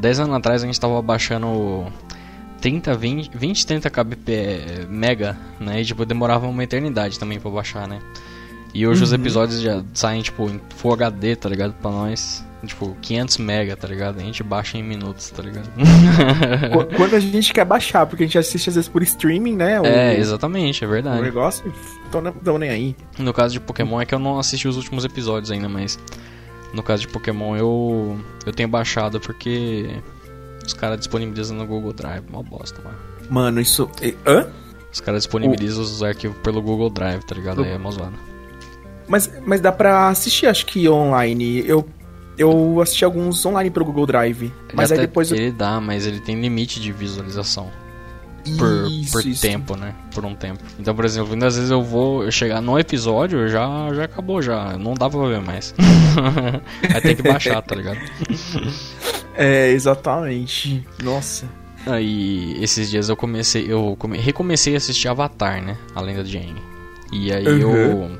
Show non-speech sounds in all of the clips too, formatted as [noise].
10 anos atrás a gente tava baixando 30, 20, 20 30 kbp mega, né? E tipo, demorava uma eternidade também pra baixar, né? E hoje os episódios já saem, tipo, em Full HD, tá ligado? Pra nós. Tipo, 500 mega, tá ligado? A gente baixa em minutos, tá ligado? Qu- Quando a gente quer baixar, porque a gente assiste às vezes por streaming, né? O, é, exatamente, é o verdade. negócio, tô, nem- tô nem aí. No caso de Pokémon é que eu não assisti os últimos episódios ainda, mas no caso de Pokémon eu eu tenho baixado porque os caras disponibilizam no Google Drive, uma bosta, mano. Mano, isso. Hã? Os caras disponibilizam os arquivos pelo Google Drive, tá ligado? Aí é mó zoado. Mas, mas dá pra assistir, acho que online. Eu, eu assisti alguns online pelo Google Drive. Mas Ele aí até- depois. Ele dá, mas ele tem limite de visualização. Por, Isso, por isso. tempo, né? Por um tempo. Então, por exemplo, muitas vezes eu vou eu chegar no episódio, já, já acabou, já. Não dá pra ver mais. [laughs] Aí tem que baixar, tá ligado? [laughs] É, exatamente. Nossa. Aí, esses dias eu comecei, eu come- recomecei a assistir Avatar, né? A Lenda de Aang. E aí Uhum. eu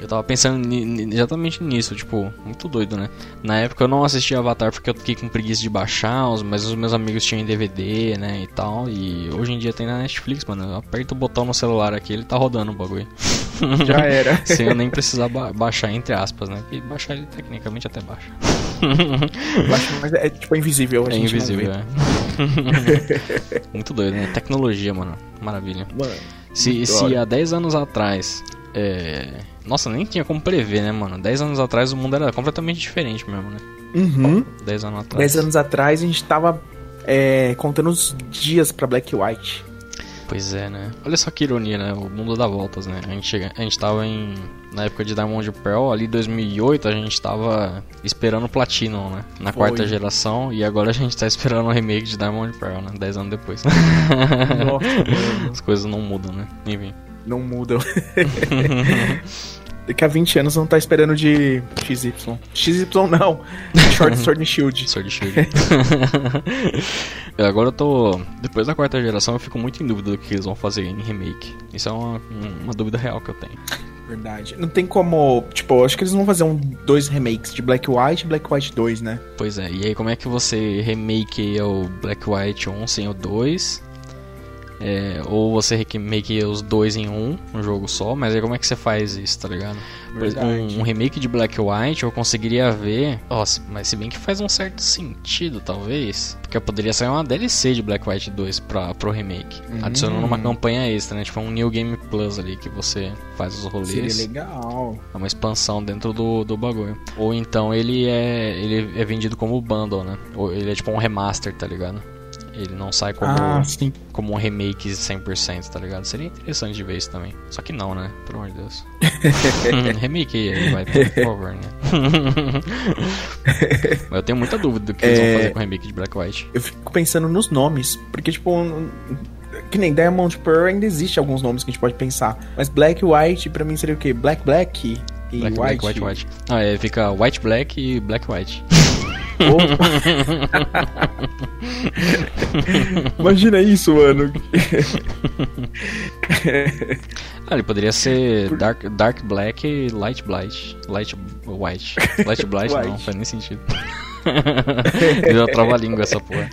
eu tava pensando exatamente nisso, tipo, muito doido, né? Na época eu não assisti Avatar porque eu fiquei com preguiça de baixar, mas os meus amigos tinham em DVD, né, e tal. E hoje em dia tem na Netflix, mano. Eu aperto o botão no celular aqui, ele tá rodando o bagulho. [laughs] Já era. [laughs] Sem eu nem precisar ba- baixar, entre aspas, né? E baixar ele tecnicamente até baixa. [laughs] Baixa, mas é, tipo é invisível. A É invisível, vê. é. Muito doido, né? Tecnologia, mano. Maravilha. Mano. Se, se há 10 anos atrás. É... Nossa, nem tinha como prever, né, mano? 10 anos atrás o mundo era completamente diferente mesmo, né? Uhum. 10 anos atrás. 10 anos atrás a gente tava é, contando os dias pra Black White. Pois é, né? Olha só que ironia, né? O mundo dá voltas, né? A gente, a gente tava em. Na época de Diamond Pearl, ali 2008, a gente tava esperando Platinum, né? Na Foi. quarta geração, e agora a gente tá esperando o remake de Diamond Pearl, né? 10 anos depois. Nossa. [laughs] As coisas não mudam, né? Enfim. Não mudam. [laughs] Daqui a 20 anos vão estar esperando de XY. XY não. [laughs] Short Sword and Shield. Sword Shield. [laughs] É, Agora eu tô. Depois da quarta geração eu fico muito em dúvida do que eles vão fazer em remake. Isso é uma, uma dúvida real que eu tenho. Verdade. Não tem como. Tipo, acho que eles vão fazer um, dois remakes de Black White e Black White 2, né? Pois é, e aí como é que você remake o Black White 1 sem o 2? É, ou você remake os dois em um, um jogo só, mas aí como é que você faz isso, tá ligado? Um, um remake de Black White eu conseguiria ver. Nossa, mas se bem que faz um certo sentido, talvez. Porque poderia sair uma DLC de Black White 2 pra, pro remake. Hum. Adicionando uma campanha extra, né? Tipo um New Game Plus ali que você faz os rolês. Seria legal. É uma expansão dentro do, do bagulho. Ou então ele é ele é vendido como bundle, né? Ou ele é tipo um remaster, tá ligado? Ele não sai como, Ah, como um remake 100%, tá ligado? Seria interessante de ver isso também. Só que não, né? Pelo amor de Deus. [laughs] remake aí, vai, por favor, né? [laughs] Mas eu tenho muita dúvida do que eles vão É. fazer com o remake de Black White. Eu fico pensando nos nomes. Porque, tipo. um- Que nem Diamond Pearl ainda existe alguns nomes que a gente pode pensar. Mas Black White, pra mim, seria o quê? Black Black e Black, White. Black, White, White. Ah, é, fica White Black e Black White. [laughs] [laughs] Imagina isso, mano. Ah, ele poderia ser Dark, Dark Black e Light Blight. Light White. Light [laughs] Blight não, White. faz nem sentido. [laughs] Virou trava-língua essa porra.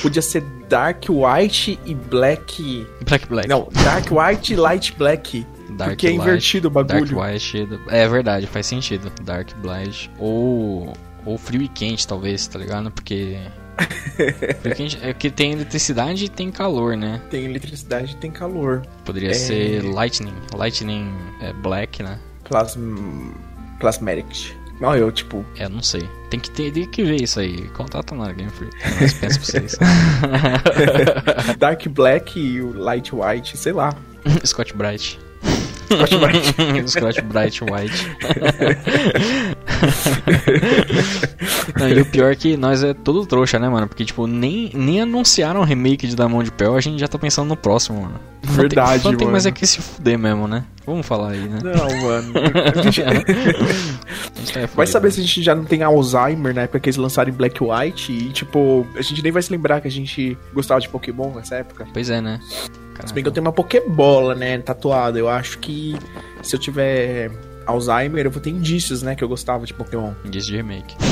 Podia ser Dark White e Black. Black Black. Não, Dark White e Light Black. Dark porque é Light, invertido o bagulho. Dark White. É verdade, faz sentido. Dark Blight. Ou. Ou frio e quente, talvez, tá ligado? Porque. [laughs] quente é que tem eletricidade e tem calor, né? Tem eletricidade e tem calor. Poderia É. ser Lightning. Lightning é Black, né? Plasm... Plasmatic. Não, eu, tipo. É, não sei. Tem que ter, tem que ver isso aí. Contrata na Game Freak. Nós pensa pra vocês. [laughs] [laughs] Dark Black e o Light White, sei lá. Scott Bright. Scott Bright. [laughs] Scott Bright White. [laughs] Não, e o pior é que nós é todo trouxa, né, mano? Porque, tipo, nem, nem anunciaram o remake de Diamond Pearl, a gente já tá pensando no próximo, mano. Fã tem- Verdade, fã tem mano. mais é que se fuder mesmo, né? Vamos falar aí, né? Não, mano. [laughs] Gente- tá Vai fudido. saber se a gente já não tem Alzheimer na época que eles lançaram em Black White e, tipo, a gente nem vai se lembrar que a gente gostava de Pokémon nessa época. Pois é, né? Se bem que eu tenho uma Pokébola, né, tatuada. Eu acho que se eu tiver Alzheimer, eu vou ter indícios, né, que eu gostava de Pokémon. Indício de remake. [laughs]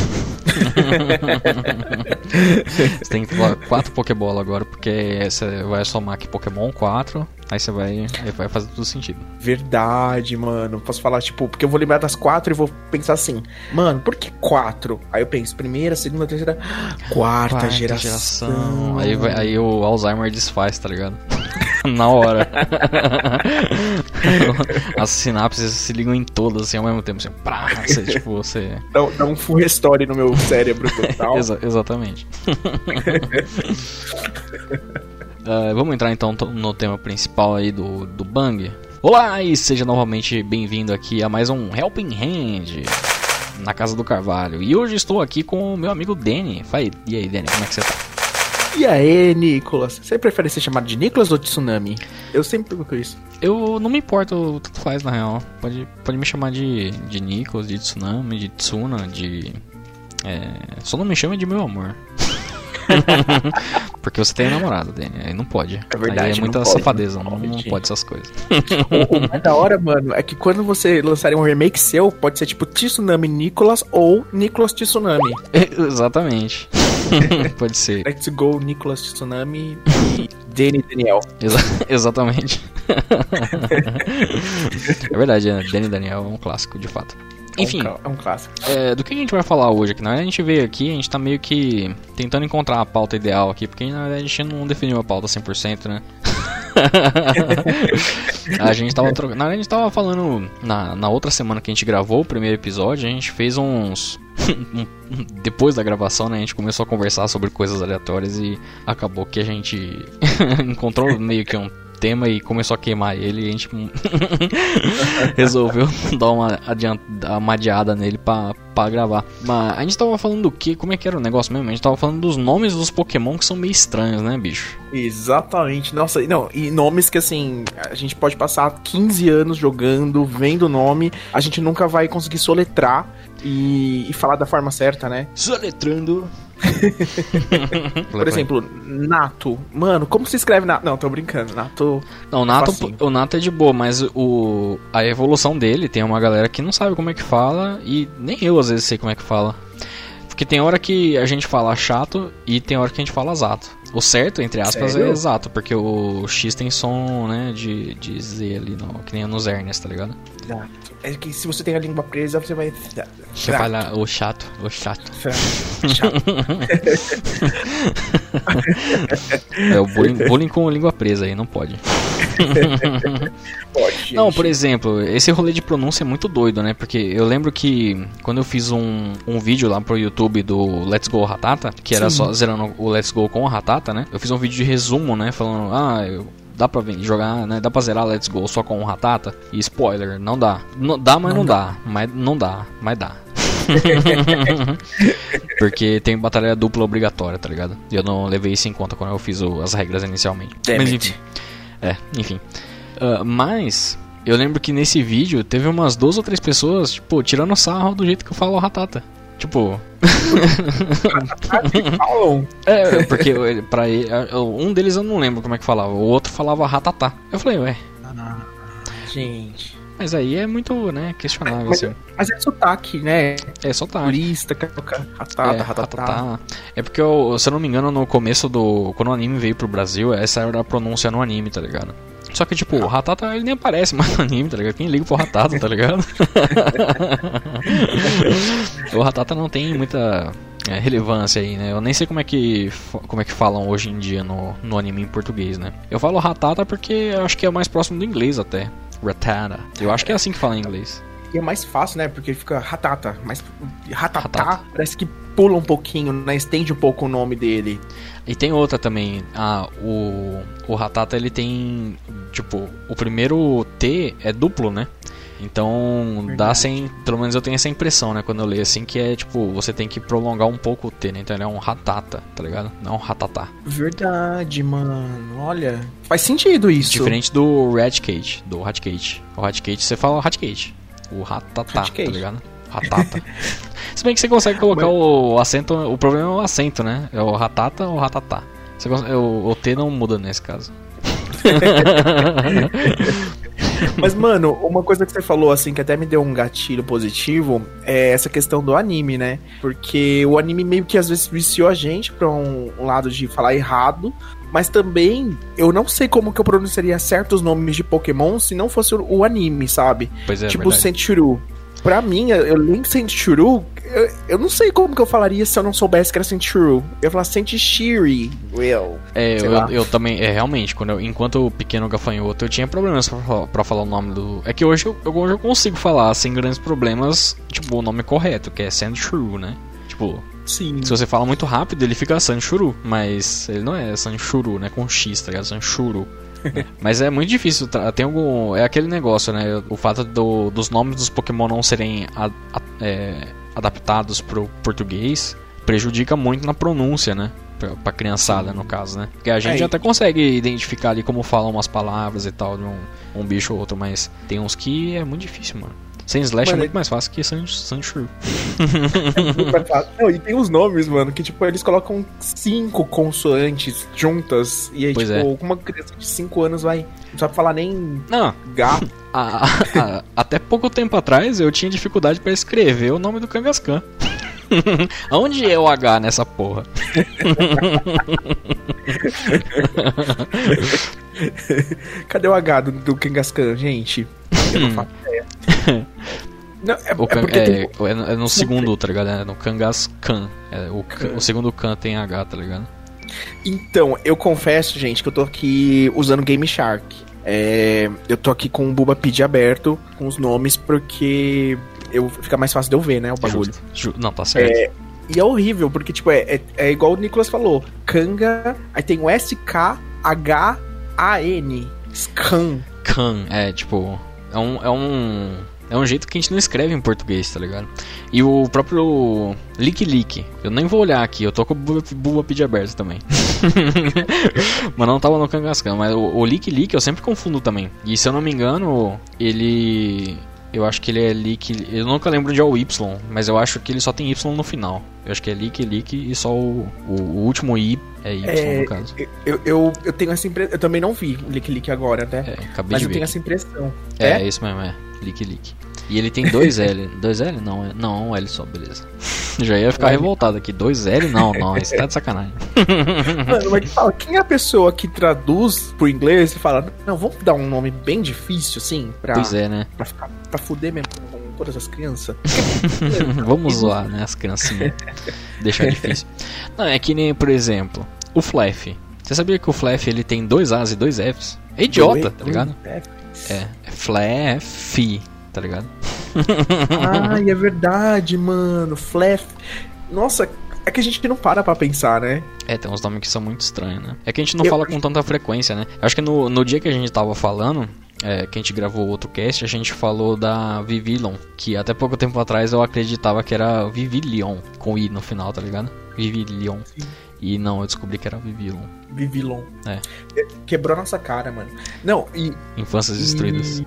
você tem 4 Pokébola agora, porque você vai somar aqui Pokémon 4, aí você vai, aí vai fazer tudo sentido. Verdade, mano. Posso falar, tipo, porque eu vou lembrar das quatro e vou pensar assim, mano, por que quatro? Aí eu penso, primeira, segunda, terceira, quarta, Quarta geração. Aí, vai- aí o Alzheimer desfaz, tá ligado? [laughs] Na hora. [laughs] As sinapses se ligam em todas assim ao mesmo tempo, assim, prá, você, tipo, você. Dá, dá um full restore no meu cérebro total. [laughs] Exa- exatamente. Ah, vamos entrar então no tema principal aí do, do Bang. Olá e seja novamente bem-vindo aqui a mais um Helping Hand na Casa do Carvalho. E hoje estou aqui com o meu amigo Danny. Fala, e aí, Danny, como é que você tá? E aí, Nicolas? Você prefere ser chamado de Nicolas ou Tsunami? Eu sempre pergunto isso. Eu não me importo, tanto faz na real. Pode, pode me chamar de, de Nicholas, de Tsunami, de Tsuna, de. É, só não me chama de meu amor. [laughs] [laughs] Porque você tem namorado, Danny. Aí não pode. É verdade, Aí é muita pode, safadeza, não não, não pode. pode essas coisas. [laughs] o, mais da hora, mano, é que quando você lançar um remake seu, pode ser tipo Tsunami Nicolas ou Nicolas Tsunami. [laughs] Exatamente. pode ser. Let's go, Nicolas Tsunami e Danny Daniel. Exa- exatamente. é verdade, né? Danny Daniel é um clássico, de fato. Enfim, É um, clá- é um clássico. É, do que a gente vai falar hoje aqui? Na verdade, a gente veio aqui, a gente tá meio que tentando encontrar a pauta ideal aqui, porque na verdade a gente não definiu a pauta 100%, né? [laughs] a gente tava. Na verdade, a gente tava falando na, na outra semana que a gente gravou o primeiro episódio, a gente fez uns. [laughs] Depois da gravação, né, a gente começou a conversar sobre coisas aleatórias e acabou que a gente [laughs] encontrou meio que um tema e começou a queimar ele e a gente [laughs] resolveu dar uma, adiant, dar uma adiada nele pra, pra gravar. Mas a gente tava falando do que? Como é que era o negócio mesmo? A gente tava falando dos nomes dos Pokémon que são meio estranhos, né, bicho? Exatamente. Nossa, e não, e nomes que assim, a gente pode passar 15 anos jogando, vendo o nome, a gente nunca vai conseguir soletrar e, e falar da forma certa, né? Soletrando. [laughs] Por exemplo, Nato. Mano, como se escreve Nato? Não, tô brincando. Nato. Não, o Nato, facinho. o Nato é de boa, mas o, a evolução dele tem uma galera que não sabe como é que fala e nem eu às vezes sei como é que fala. Porque tem hora que a gente fala chato e tem hora que a gente fala exato. O certo, entre aspas, Sério? é exato, porque o X tem som, né, de, de Z ali, no, que nem nos hernias, tá ligado? Nato. É que se você tem a língua presa, você vai. Você fala o chato, o chato. [laughs] Chato. É o bullying, bullying com língua presa aí, não pode. [laughs] Pode. [laughs] Não, por exemplo, esse rolê de pronúncia é muito doido, né? Porque eu lembro que quando eu fiz um, um vídeo lá pro YouTube do Let's Go Ratata, que era Sim. só zerando o Let's Go com o Ratata, né? Eu fiz um vídeo de resumo, né? Falando, ah, eu- dá pra vir- jogar, né? Dá pra zerar Let's Go só com o Ratata? E spoiler, não dá. Não, dá, mas não, dá. Mas não dá, mas dá. [laughs] Porque tem batalha dupla obrigatória, tá ligado? E eu não levei isso em conta quando eu fiz o- as regras inicialmente. Damn Mas it. enfim. É, enfim. Ah, mas eu lembro que nesse vídeo teve umas duas ou três pessoas, tipo, tirando sarro do jeito que eu falo ratata. Tipo, [laughs] é, porque pra ele, um deles eu não lembro como é que falava, o outro falava ratatá. Eu falei, ué, Ah, gente. mas aí é muito, né, questionável, Mas, assim. mas é sotaque, né? É tá. Turista, ratata, é, ratatá. ratatá. É porque, eu, se eu não me engano, no começo do. Quando o anime veio pro Brasil, essa era a pronúncia no anime, tá ligado? Só que, tipo, o Ratata ele nem aparece mais no anime, tá ligado? Quem liga pro Ratata, tá ligado? [laughs] o Ratata não tem muita é, relevância aí, né? Eu nem sei como é que como é que falam hoje em dia no, no anime em português, né? Eu falo Ratata porque eu acho que é mais próximo do inglês até. Ratata. Eu acho que é assim que fala em inglês. E é mais fácil, né? Porque fica ratata. Mas ratatá Ratata. parece que pula um pouquinho, né? Estende um pouco o nome dele. E tem outra também. Ah, o, o Ratata ele tem. Tipo, o primeiro T é duplo, né? Então dá Verdade. sem. Pelo menos eu tenho essa impressão, né? Quando eu leio assim, que é tipo, você tem que prolongar um pouco o T, né? Então ele é um Ratata, tá ligado? Não um Ratatá. Verdade, mano. Olha. Faz sentido isso. Diferente do Ratcate, do Ratcate. O Ratcate você fala Ratcate. O Ratatá, tá ligado? Ratata. [laughs] Se bem que você consegue colocar o acento, o problema é o acento, né? É o Ratata ou Ratatá. Você cons- o, o T não muda nesse caso. [laughs] Mas, mano, uma coisa que você falou, assim, que até me deu um gatilho positivo, é essa questão do anime, né? Porque o anime meio que às vezes viciou a gente pra um, um lado de falar errado, mas também eu não sei como que eu pronunciaria certos nomes de Pokémon se não fosse o, o anime, sabe? Pois é, tipo verdade. Sentshuru. Pra mim, eu Link Sentshuru, eu, eu não sei como que eu falaria se eu não soubesse que era Sentshuru. Eu ia falar Sentishiri, Will. É, eu, eu também, é realmente, quando eu, enquanto o pequeno gafanhoto, eu tinha problemas pra, falar- pra falar o nome do. É que hoje eu, eu- hoje eu consigo falar sem grandes problemas, tipo, o nome correto, que é Sandshrew, né? Tipo, Sim. se você fala muito rápido, ele fica Sanchuru, mas ele não é Sanchuru, né? Com X, tá ligado? Sanchuru. [laughs] mas é muito difícil, tra- tem algum. É aquele negócio, né? O fato do- dos nomes dos Pokémon não serem a- a- é, adaptados pro português prejudica muito na pronúncia, né? Pra, pra criançada, no caso, né? Porque a gente É, até consegue identificar ali como falam umas palavras e tal de um, um bicho ou outro, mas tem uns que é muito difícil, mano. Sem slash é Mano, muito mais fácil que San- Sanchuru. Muito mais fácil. Não, e tem os nomes, mano, que tipo, eles colocam cinco consoantes juntas. E aí, Pois tipo, é. uma criança de 5 anos vai. Não sabe falar nem Não, gato. [laughs] A- a- até pouco tempo atrás eu tinha dificuldade pra escrever o nome do Kangaskhan. [laughs] Onde é o H nessa porra? [laughs] Cadê o H do, do Kangaskhan, gente? Eu não ideia. [laughs] Não, é, O é Kan- porque é, tem- é no- é segundo, tá ligado? É no Kangaskhan. É, o, Kan- o segundo Kan tem H, tá ligado? Então, eu confesso, gente, que eu tô aqui usando Game Shark. É, eu tô aqui com o Bubapid aberto, com os nomes, porque eu, fica mais fácil de eu ver, né, o bagulho. Justo. Ju- Não, tá certo. E é horrível, porque, tipo, é, é, é igual o Nicolas falou. Kanga, aí tem o S-K-H-A-N. Scan. Kan, é tipo. É um, é um. É um jeito que a gente não escreve em português, tá ligado? E o próprio Lick Lick, eu nem vou olhar aqui, eu tô com o Bubapid aberto também. [laughs] mas não tava no Kangaskhan, mas o, o Lick Lick eu sempre confundo também. E se eu não me engano, ele. Eu acho que ele é Lick. Eu nunca lembro de o Y, mas eu acho que ele só tem Y no final. Eu acho que é Lick Lick e só o, o, o último I é Y É, no caso. Eu, eu, eu tenho essa impressão. Eu também não vi o Lick Lick agora, né? É, acabei Mas eu ver. tenho essa impressão. É, É? é isso mesmo, é. Lick Lick. E ele tem dois [laughs] L. dois L? Não, é, não, um L só, beleza. [laughs] Já ia ficar revoltado aqui. Dois L? Não, não, isso tá de sacanagem. [laughs] Mano, mas fala, quem é a pessoa que traduz pro inglês e fala, não, vamos dar um nome bem difícil, assim, pra, Pois é, né? pra, ficar, pra fuder mesmo com todas as crianças? [laughs] Vamos zoar, né, as criancinhas. Deixar [laughs] difícil. Não, é que nem, por exemplo, o Flaff. Você sabia que o Flaff ele tem dois A's e dois F's? É idiota, tá ligado? É. É, Flaff, tá ligado? [laughs] Ai, é verdade, mano. Flaff. Nossa, é que a gente não para pra pensar, né? É, tem uns nomes que são muito estranhos, né? É que a gente não Eu- fala com tanta frequência, né? Acho que no, no dia que a gente tava falando, é, que a gente gravou outro cast, a gente falou da Vivillon, que até pouco tempo atrás eu acreditava que era Vivilion, com I no final, tá ligado? Vivilion. Sim. E não, eu descobri que era Vivillon. Vivilon. É. Quebrou nossa cara, mano. Não, e. Infâncias destruídas. e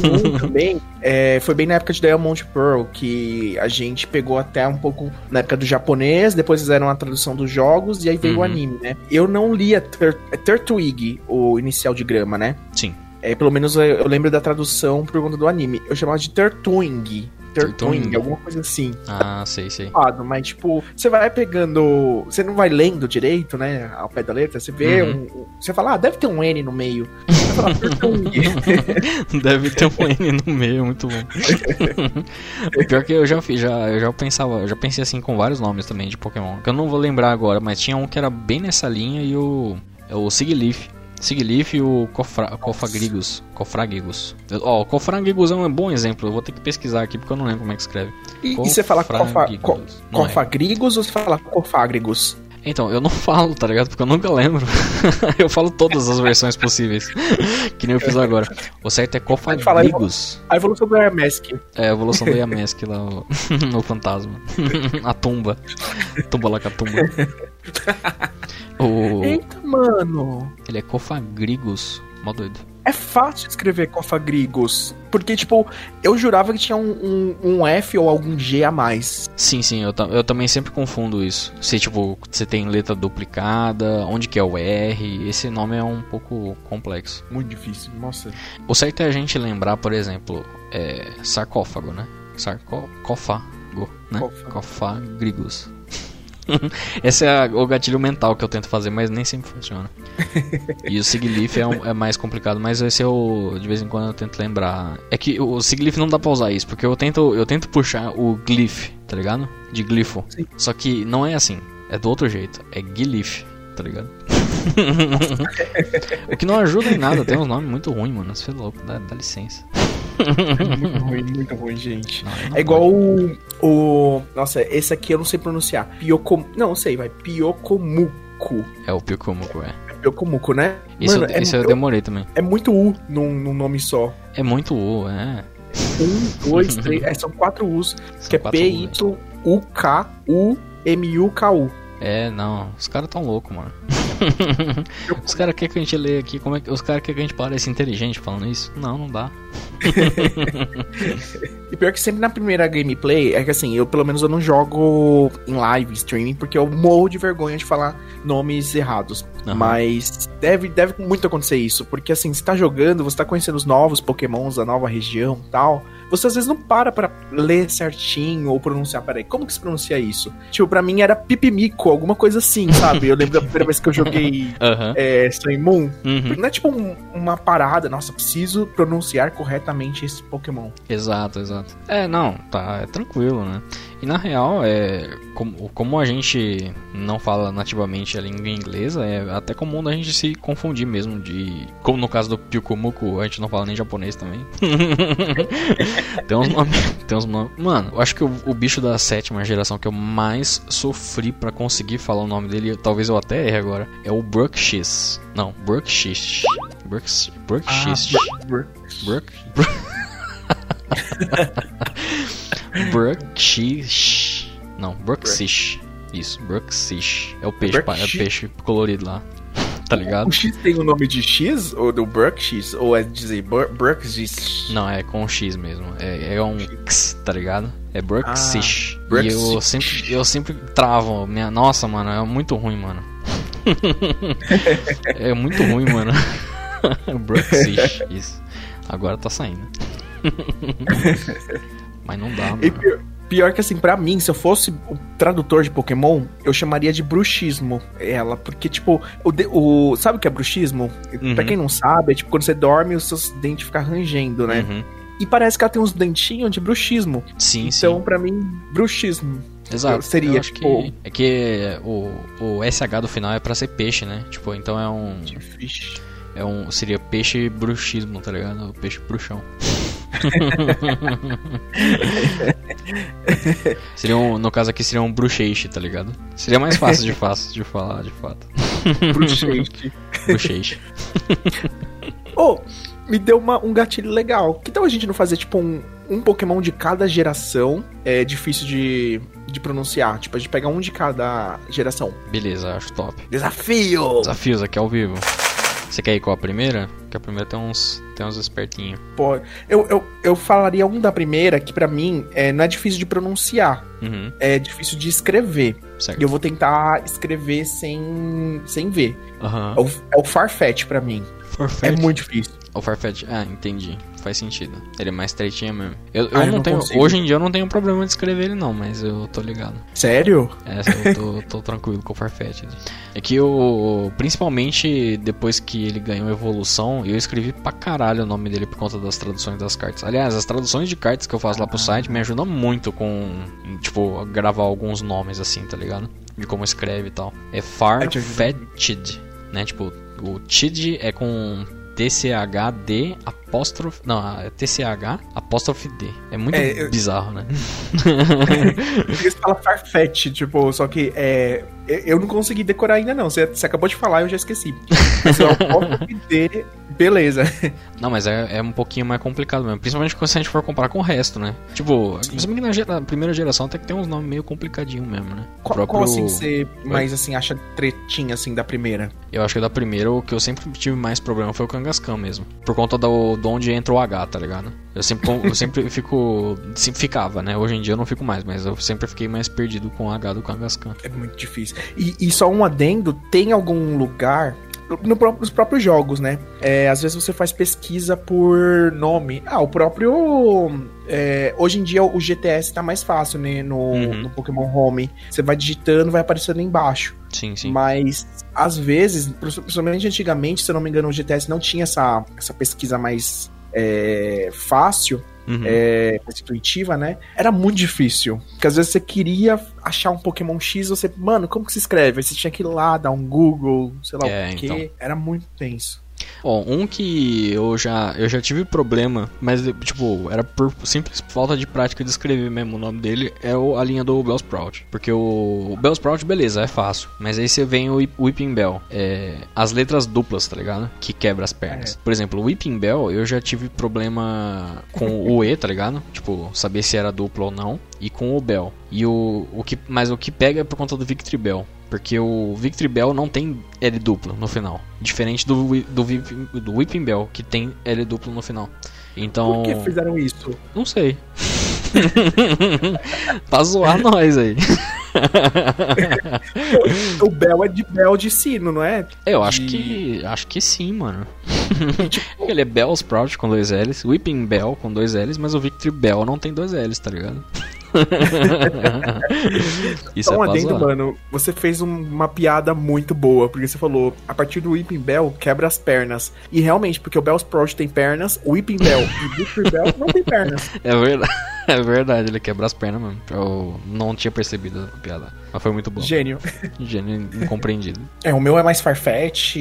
Tem um [laughs] também. é, foi bem na época de Diamond Pearl que a gente pegou até um pouco na época do japonês, depois fizeram a tradução dos jogos e aí veio Uhum. o anime, né? Eu não lia Tur é Turtwig, o inicial de grama, né? Sim. É, pelo menos eu, eu lembro da tradução por conta do anime. Eu chamava de. Turtwing, Turtwing. alguma coisa assim. Ah, sei, sei. Mas, tipo, você vai pegando. Você não vai lendo direito, né? Ao pé da letra. Você vê Uhum. um. Você fala, ah, deve ter um N no meio. Você fala, [laughs] Turtwing. [laughs] Deve ter um N no meio, muito bom. o [laughs] pior que eu já fiz, já, eu já pensava, eu já pensei assim com vários nomes também de Pokémon. Que eu não vou lembrar agora, mas tinha um que era bem nessa linha e o. É o Sigilyph. Sigilyph e o Cofra, Cofagrigus. Cofragigus. Eu- Ó, o Cofragigus é um bom exemplo. Eu vou ter que pesquisar aqui porque eu não lembro como é que escreve. E, e você fala cofa, co, Não é. cofagrigus ou você fala cofágrigos? Então, eu não [laughs] falo, tá ligado? Porque eu nunca lembro. [laughs] eu falo todas as versões possíveis. [laughs] que nem eu fiz agora. O certo é Cofagrigus. A evolução do Hermesk. É a evolução do Yamask lá, o, o fantasma. a tumba. Tumba lá com a tumba. o, Eita, mano. ele é Cofagrigus. mó doido. É fácil escrever Cofagregos. Porque, tipo, eu jurava que tinha um, um, um F ou algum G a mais. Sim, sim, eu, eu também sempre confundo isso. Se, tipo, você tem letra duplicada, onde que é o R, esse nome é um pouco complexo. Muito difícil, nossa. O certo é a gente lembrar, por exemplo, é, sarcófago, né? Sarcófago, né? Cofagregos. [laughs] Esse é o gatilho mental que eu tento fazer, mas nem sempre funciona. [laughs] e o Siglif é, um, é, mais complicado, mas esse eu de vez em quando eu tento lembrar. É que o Siglif não dá pra usar isso, porque eu tento, eu tento puxar o glyph, tá ligado? De glifo. Sim. Só que não é assim, é do outro jeito, é glyph, tá ligado? [laughs] o que não ajuda em nada, tem uns nomes muito ruins, mano. Você é louco, dá, dá licença [laughs] muito ruim, muito ruim, gente. Não, não é igual o, o. Nossa, esse aqui eu não sei pronunciar. Piocom. Não, sei, vai. Piocomuco. É o Piocomuco, é. Piocomuco, né? Isso, Mano, eu, é, eu demorei também. É muito U num, num nome só. É muito U, é. Um, dois, [laughs] três. É, são quatro U's. São que é P-Y-U-K-U-M-U-K-U. É, não. Os caras tão loucos, mano. [laughs] os caras querem que a gente lê aqui, como é que os caras querem que a gente pareça inteligente falando isso? Não, não dá. [laughs] e pior que sempre na primeira gameplay, é que assim, eu pelo menos eu não jogo em live streaming, porque eu morro de vergonha de falar nomes errados. Uhum. Mas deve, deve muito acontecer isso, porque assim, você tá jogando, você tá conhecendo os novos pokémons da nova região e tal você às vezes não para pra ler certinho ou pronunciar. Peraí, como que se pronuncia isso? Tipo, pra mim era pipimico, alguma coisa assim, sabe? Eu lembro da primeira vez que eu joguei [laughs] uhum. é, Sun Moon. Uhum. Não é tipo um, uma parada, nossa, preciso pronunciar corretamente esse Pokémon. Exato, exato. É, não, tá, é tranquilo, né? E na real, é como, como a gente não fala nativamente a língua inglesa, é até comum a gente se confundir mesmo de, como no caso do Pyukumuku, a gente não fala nem japonês também. [laughs] tem uns nomes, tem uns nomes. Mano, eu acho que o, o, bicho da sétima geração que eu mais sofri para conseguir falar o nome dele, talvez eu até erre agora, é o Brookshis. Não, Brookshis. Brooks, Brookshis. Ah, Brook, [laughs] Brook. Brookshish. Não, Brooksish. Isso, Brooksish. É o peixe, pá, é o peixe colorido lá. [laughs] Tá ligado? O X tem o nome de X? Ou do Brookshis? Ou é dizer Brooksish? Não, é com X mesmo. É, é um X, tá ligado? É Brooksish. Ah, e eu sempre, eu sempre travo. Minha, nossa, mano, é muito ruim, mano. [laughs] é muito ruim, mano. Brooksish, isso. Agora tá saindo. [laughs] Mas não dá, mano. Pior, pior, que assim, para mim, se eu fosse o tradutor de Pokémon, eu chamaria de bruxismo ela. Porque, tipo, o, o sabe o que é bruxismo? Uhum. Pra quem não sabe, é tipo quando você dorme os seus dentes ficam rangendo, né? Uhum. E parece que ela tem uns dentinhos de bruxismo. Sim, então, sim. pra mim, bruxismo. Exato. Seria, acho tipo... que é que o, o SH do final é para ser peixe, né? Tipo, então é um É um seria peixe bruxismo, tá ligado? Peixe bruxão. [laughs] seria um, no caso aqui seria um bruxeixe, tá ligado? Seria mais fácil de, fácil de falar, de fato. Bruxeixe. bruxeixe. oh, me deu uma, um gatilho legal. Que tal a gente não fazer, tipo, um, um Pokémon de cada geração? É difícil de, de pronunciar. Tipo, a gente pega um de cada geração. Beleza, acho top. Desafio! Desafios aqui ao vivo. Você quer ir com a primeira? Porque a primeira tem uns, tem uns espertinhos. Pô, eu, eu, eu falaria um da primeira que para mim é, não é difícil de pronunciar. Uhum. É difícil de escrever. Certo. E eu vou tentar escrever sem, sem ver. Uhum. É, o, é o Farfetch pra mim. Farfetch? É muito difícil. O Farfetch, ah, entendi. Faz sentido. Ele é mais estreitinho mesmo. Eu, eu, ah, não, eu não, tenho. Consigo. Hoje em dia eu não tenho problema de escrever ele, não, mas eu tô ligado. Sério? É, eu tô, [laughs] tô tranquilo com o Farfetch. É que eu. Principalmente depois que ele ganhou evolução, eu escrevi pra caralho o nome dele por conta das traduções das cartas. Aliás, as traduções de cartas que eu faço lá pro site me ajudam muito com. Tipo, gravar alguns nomes assim, tá ligado? De como escreve e tal. É Farfetched, né? Tipo, o Tid é com TCHD apóstrofe. Não, é TCH apóstrofe D. É muito é, bizarro, né? É, você fala Farfetch, tipo, só que é Eu não consegui decorar ainda, não. Você, você acabou de falar eu já esqueci. Mas eu posso dizer, beleza. [laughs] Não, mas é, é um pouquinho mais complicado mesmo. Principalmente quando a gente for comparar com o resto, né? Tipo, se que na, gera- primeira geração até que tem uns nomes meio complicadinhos mesmo, né? Qual, qual, assim você mais assim acha tretinha assim da primeira? Eu acho que da primeira o que eu sempre tive mais problema foi o Kangaskhan mesmo. Por conta do, de onde entra o H, tá ligado? Eu sempre, eu sempre [laughs] fico. Sempre ficava, né? Hoje em dia eu não fico mais, mas eu sempre fiquei mais perdido com o H do Kangaskhan. É muito difícil. E, e só um adendo, tem algum lugar no nos próprios jogos, né? É, às vezes você faz pesquisa por nome. Ah, o próprio. é, hoje em dia o GTS tá mais fácil, né? No, Uhum. no Pokémon Home. Você vai digitando, vai aparecendo embaixo. Sim, sim. Mas, às vezes, principalmente antigamente, se eu não me engano, o GTS não tinha essa, essa pesquisa mais é, fácil, Uhum. é, mais intuitiva, né? Era muito difícil. Porque às vezes você queria achar um Pokémon X, você, mano, como que se escreve? Aí você tinha que ir lá, dar um Google, sei lá É, o quê. então. Era muito tenso. Bom, um que eu já, eu já tive problema, mas tipo, era por simples falta de prática de escrever mesmo o nome dele, é o, a linha do Bellsprout. Porque o, o Bellsprout, beleza, é fácil. Mas aí você vem o Whip- Whipping Bell. É, as letras duplas, tá ligado? Que quebra as pernas. Por exemplo, o Whipping Bell, eu já tive problema com o E, tá ligado? Tipo, saber se era duplo ou não. E com o Bell. E o, o que, mas o que pega é por conta do Victory Bell. Porque o Victory Bell não tem L duplo no final. Diferente do, do, do Whipping Bell, que tem L duplo no final. Então. Por que fizeram isso? Não sei. pra [laughs] zoar nós aí. [laughs] O Bell é de Bell de sino, não é? Eu acho De- que. Acho que sim, mano. [laughs] Ele é Bellsprout com dois L's, Whipping Bell com dois L's, mas o Victory Bell não tem dois L's, tá ligado? [laughs] Isso um é adendo, mano. Você fez um- uma piada muito boa, porque você falou, a partir do Whipping Bell, quebra as pernas. E realmente, porque o Bell Sprout tem pernas, o Whipping Bell e o Victory Bell não tem pernas. [laughs] É verdade, [laughs] é verdade, ele quebra as pernas mesmo. Eu não tinha percebido a piada. Mas foi muito bom. Gênio. Gênio incompreendido. É, o meu é mais Farfetch.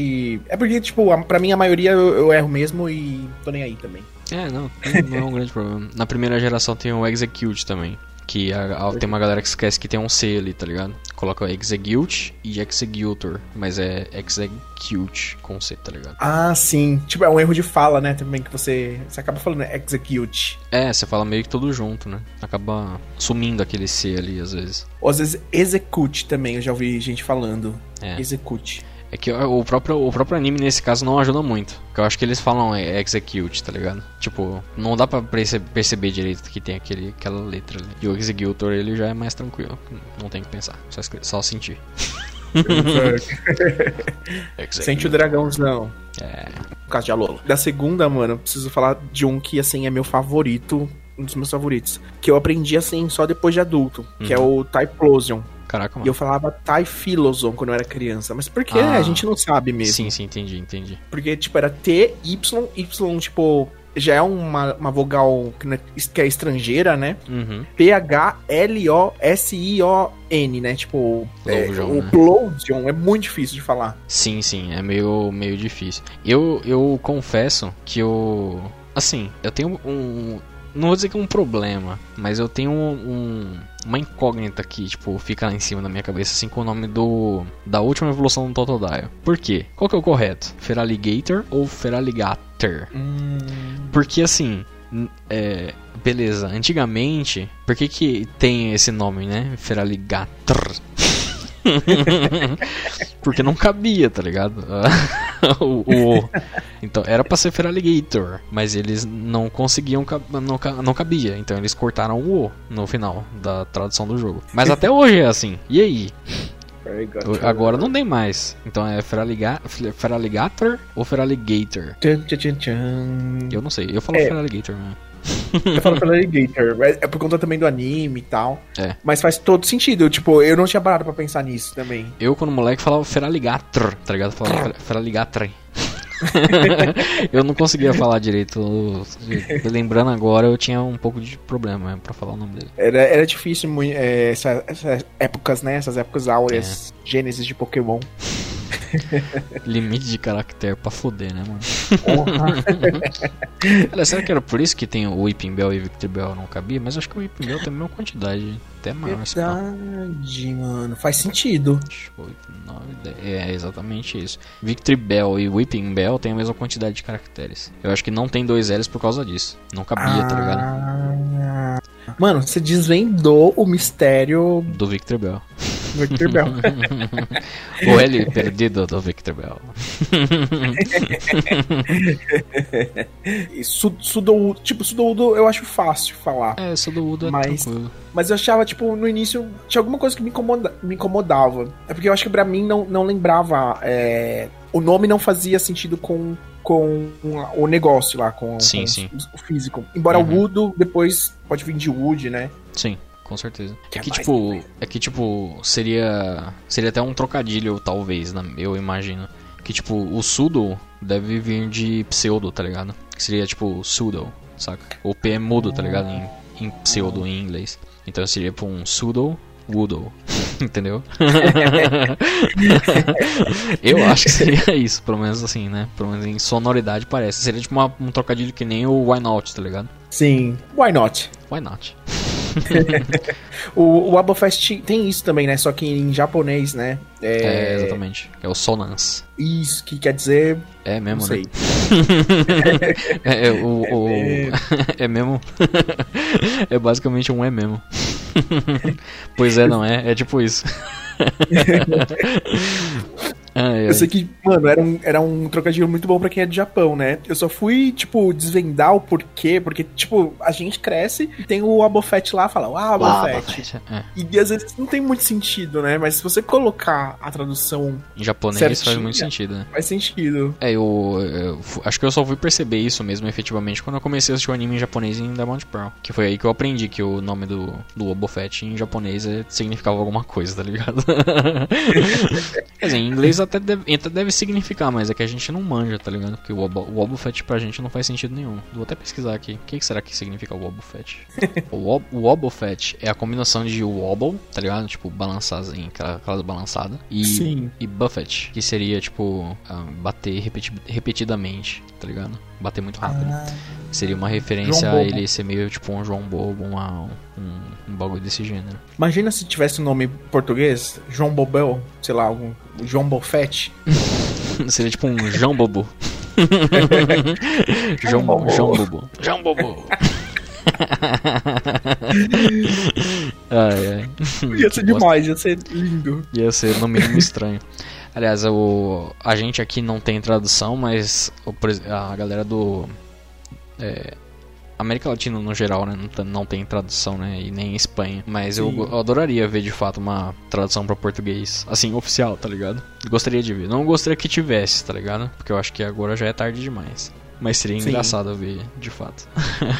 É porque, tipo, a- pra mim a maioria eu, eu erro mesmo e tô nem aí também. É, não, não é um grande problema. Na primeira geração tem o Execute também. Que a- a- tem uma galera que esquece que tem um C ali, tá ligado? Coloca Execute e Executor, mas é Execute com C, tá ligado? Ah, sim. Tipo, é um erro de fala, né? Também que você, você acaba falando né, execute. É, você fala meio que tudo junto, né? Acaba sumindo aquele C ali às vezes. Ou às vezes execute também, eu já ouvi gente falando. É. Execute. É que o próprio, o próprio anime nesse caso não ajuda muito. Porque eu acho que eles falam é, execute, tá ligado? Tipo, não dá pra perce- perceber direito que tem aquele, aquela letra ali. E o executor ele já é mais tranquilo. Não tem que pensar, só, só sentir. [laughs] Sente o dragãozão. É. No caso de Alola. Da segunda, mano, eu preciso falar de um que, assim, é meu favorito. Um dos meus favoritos. Que eu aprendi, assim, só depois de adulto. Que é o Typhlosion. Caraca, E mano. eu falava Typhlosion quando eu era criança. Mas por que? Ah. A gente não sabe mesmo. Sim, sim, entendi, entendi. Porque, tipo, era T, Y, Y, tipo... Já é uma, uma vogal que, é, que é estrangeira, né? Uhum. P-H-L-O-S-I-O-N, né? Tipo, é, Plosion, o né? Plosion é muito difícil de falar. Sim, sim, é meio, meio difícil. Eu, eu confesso que eu. Assim, eu tenho um. Não vou dizer que é um problema, mas eu tenho um, uma incógnita que, tipo, fica lá em cima da minha cabeça, assim, com o nome do. Da última evolução do Totodile. Por quê? Qual que é o correto? Feraligator ou Feraligator? Porque assim, é, beleza, antigamente, por que que tem esse nome, né? Feraligator. [laughs] Porque não cabia, tá ligado? [laughs] o, o. Então era pra ser Feraligator, mas eles não conseguiam, não, não cabia. Então eles cortaram o O no final da tradução do jogo. Mas até hoje é assim. E aí? Agora não tem mais. Então é Feraliga, Feraligator ou Feraligator? Tchan, tchan, tchan, tchan. Eu não sei, eu falo É. Feraligator, né? Eu falo pelo Alligator, é por conta também do anime e tal. É. Mas faz todo sentido, tipo, eu não tinha parado pra pensar nisso também. Eu, quando moleque, falava Feraligator, tá ligado? Falava Fer- Feraligator. [laughs] eu não conseguia falar direito. Lembrando agora, eu tinha um pouco de problema pra falar o nome dele. Era, era difícil, é, essa- essas épocas, né? Essas épocas áureas, É. gênesis de Pokémon. [laughs] Limite de caractere pra foder, né, mano? Porra. [laughs] Olha, será que era por isso que tem o Whipping Bell e Victory Bell não cabia? Mas acho que o Whipping Bell tem a mesma quantidade, até maior. Verdade, mano. Faz sentido. 8, 9, 10. É exatamente isso. Victory Bell e Whipping Bell tem a mesma quantidade de caracteres. Eu acho que não tem dois L's por causa disso. Não cabia, tá ligado? Mano, você desvendou o mistério Do Victor Bell. do Victor Bell. [laughs] o L perdido do Victor Bell. [laughs] E su- Sudoudo, tipo, Sudoudo eu acho fácil falar. É, essa do Udo é Mas- tranquilo. Mas eu achava, tipo, no início tinha alguma coisa que me, incomoda- me incomodava. É porque eu acho que pra mim não, não lembrava. é, O nome não fazia sentido com, com o negócio lá, com, Sim, com sim. O, físico. Embora Uhum. o Udo depois pode vir de Wood, né? Sim, com certeza. Que É é que, tipo, é que, tipo, seria. Seria até um trocadilho, talvez, na- eu imagino. Que, tipo, o sudo deve vir de pseudo, tá ligado? Que seria, tipo, pseudo, saca? O P é mudo, tá ligado? Em, em pseudo, em inglês. Então seria, tipo, um pseudo woodle. [laughs] Entendeu? [laughs] eu acho que seria isso, pelo menos assim, né? Pelo menos em sonoridade parece. Seria tipo uma- um trocadilho que nem o Why Not, tá ligado? Sim. Why not? Why Not? [laughs] O, o Abofest tem isso também, né? Só que em japonês, né? É, exatamente. É o Sonance. Isso que quer dizer. É mesmo, Não né? sei. [laughs] É, é, o, [laughs] o- é mesmo. é basicamente um é mesmo. pois é, não é? É tipo isso. Ai, [laughs] ai. Eu sei que, mano, era um, era um trocadilho muito bom pra quem é de Japão, né? Eu só fui, tipo, desvendar o porquê, porque, tipo, a gente cresce e tem o Abofete lá, fala, ah, Abofete. É. E às vezes não tem muito sentido, né? Mas se você colocar a tradução, Em japonês faz Certinho. muito sentido, né? faz sentido. É, eu, eu acho que eu só fui perceber isso mesmo, efetivamente, quando eu comecei a assistir o anime em japonês em Diamond Pearl. Que foi aí que eu aprendi que o nome do, do Boba Fett em japonês é- significava alguma coisa, tá ligado? [laughs] Quer dizer, em inglês até deve, até deve significar, mas é que a gente não manja, tá ligado? Porque o Boba, o pra gente não faz sentido nenhum. Vou até pesquisar aqui. O que, que será que significa o Boba Fett? [laughs] o, Wob- o Wobble Fett é a combinação de wobble, tá ligado? Tipo, balançarzinho, aquela, aquelas balançadas. E, Sim. e Buffett, que seria tipo ah, bater repeti- repetidamente, tá ligado? Bater muito rápido. Seria uma referência a ele ser meio tipo um João Bobo, uma, um, um bagulho desse gênero. Imagina se tivesse um nome português, João Bobel, sei lá, algum João Bofete. [laughs] seria tipo um [laughs] João Bobo. João, Bobo. João Bobo. João [laughs] Bobo. ai, ai. Ia ser demais, ia ser lindo. Ia ser no mínimo estranho. Aliás, o, a gente aqui não tem tradução, mas o a galera do. é, América Latina no geral, né? Não, tem- não tem tradução, né? E nem Espanha. Mas eu, eu adoraria ver de fato uma tradução pra português, assim, oficial, tá ligado? Gostaria de ver. Não gostaria que tivesse, tá ligado? Porque eu acho que agora já é tarde demais. Mas seria Sim. engraçado ver, de fato.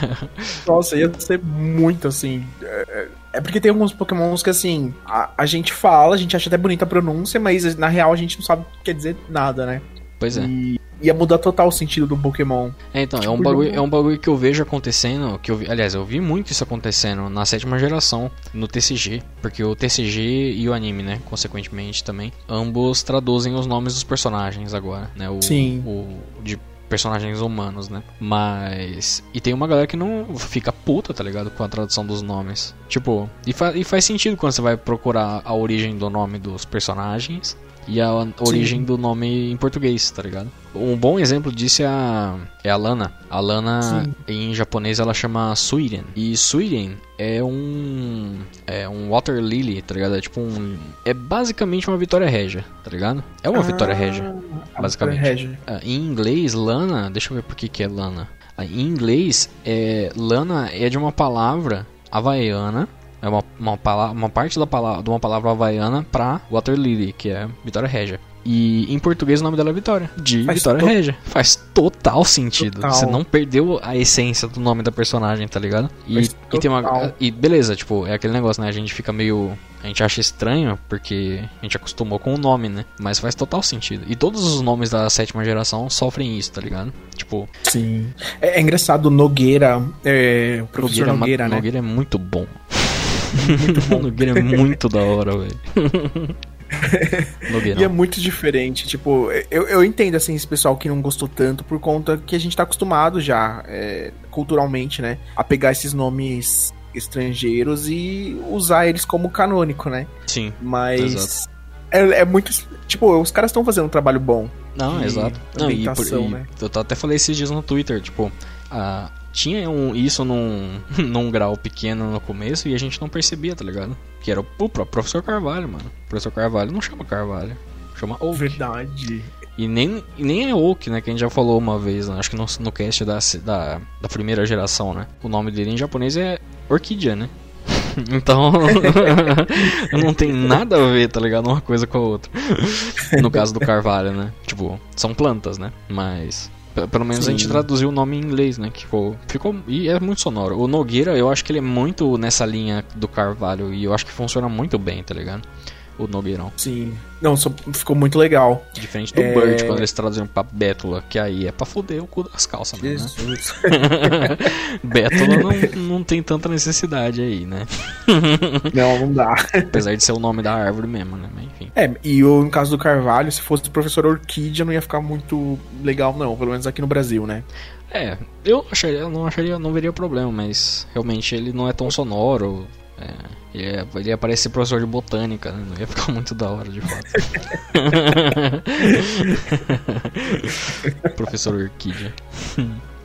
[laughs] Nossa, ia ser muito assim. É, é porque tem alguns pokémons que assim, a, a gente fala, a gente acha até bonita a pronúncia, mas na real a gente não sabe o que quer dizer nada, né? Pois é. E ia mudar total o sentido do Pokémon. É, então, é um, Tipo, bagulho, não- é um bagulho que eu vejo acontecendo, que eu vi, aliás, eu vi muito isso acontecendo na sétima geração, no TCG, porque o TCG e o anime, né, consequentemente também, ambos traduzem os nomes dos personagens agora, né, o, Sim. o de personagens humanos, né, mas, e tem uma galera que não fica puta, tá ligado, com a tradução dos nomes, tipo, e, fa- e faz sentido quando você vai procurar a origem do nome dos personagens, e a origem do nome em português, tá ligado? Um bom exemplo disso é a, é a Lana. A Lana, Sim. em japonês, ela chama Suiren. E Suiren é um. É um Water Lily, tá ligado? É tipo um. É basicamente uma Vitória Régia, tá ligado? É uma Vitória Régia. Ah, basicamente. Vitória Régia. Ah, em inglês, Lana. Deixa eu ver por que, que é Lana. Ah, em inglês, é, Lana é de uma palavra havaiana. É uma, uma, pala- uma parte da palavra, de uma palavra havaiana pra Water Lily, que é Vitória Régia. E em português o nome dela é Vitória. De Faz Vitória to- Régia. Faz total sentido. Total. Você não perdeu a essência do nome da personagem, tá ligado? E, e tem uma. E beleza, tipo, é aquele negócio, né? A gente fica meio. A gente acha estranho porque a gente acostumou com o nome, né? Mas faz total sentido. E todos os nomes da sétima geração sofrem isso, tá ligado? Tipo, Sim. É, é engraçado, Nogueira, é, o professor Nogueira, Nogueira, Ma- né? Nogueira é muito bom. [laughs] Nogueira é muito da hora, velho. [laughs] e é muito diferente. Tipo, eu, eu entendo, assim, esse pessoal que não gostou tanto por conta que a gente tá acostumado já, é, culturalmente, né? A pegar esses nomes estrangeiros e usar eles como canônico, né? Sim. Mas. É, é, muito. Tipo, os caras estão fazendo um trabalho bom. Não, exato. Não, e, por, e né? Eu até falei esses dias no Twitter, tipo, a, tinha um, isso num, [laughs] num grau pequeno no começo e a gente não percebia, tá ligado? Que era o, o próprio professor Carvalho, mano. O professor Carvalho não chama Carvalho, chama Oak. Verdade. E nem, nem é Oak, né? Que a gente já falou uma vez, né? acho que no, no cast da, da, da primeira geração, né? O nome dele em japonês é Orquídea, né? [laughs] Então, [laughs] não tem nada a ver, tá ligado? Uma coisa com a outra. No caso do Carvalho, né? Tipo, são plantas, né? Mas pelo menos Sim. a gente traduziu o nome em inglês, né? Que ficou, ficou. E é muito sonoro. O Nogueira, eu acho que ele é muito nessa linha do Carvalho. E eu acho que funciona muito bem, tá ligado? O Nogueirão. Sim. Não, só ficou muito legal. Diferente do é... Bird, quando eles traduziram pra Bétula, que aí é pra foder o cu das calças, né? Jesus. Né? [laughs] Bétula não, não tem tanta necessidade aí, né? [laughs] não, não dá. Apesar de ser o nome da árvore mesmo, né? Mas, enfim. É, e o, no caso do Carvalho, se fosse o professor Orquídea, não ia ficar muito legal, não. Pelo menos aqui no Brasil, né? É, eu acharia, não acharia, não veria problema, mas realmente ele não é tão sonoro. É, ele, ia, ele ia parecer professor de botânica, né? Não ia ficar muito da hora, de fato. [laughs] professor Orquídea. [laughs]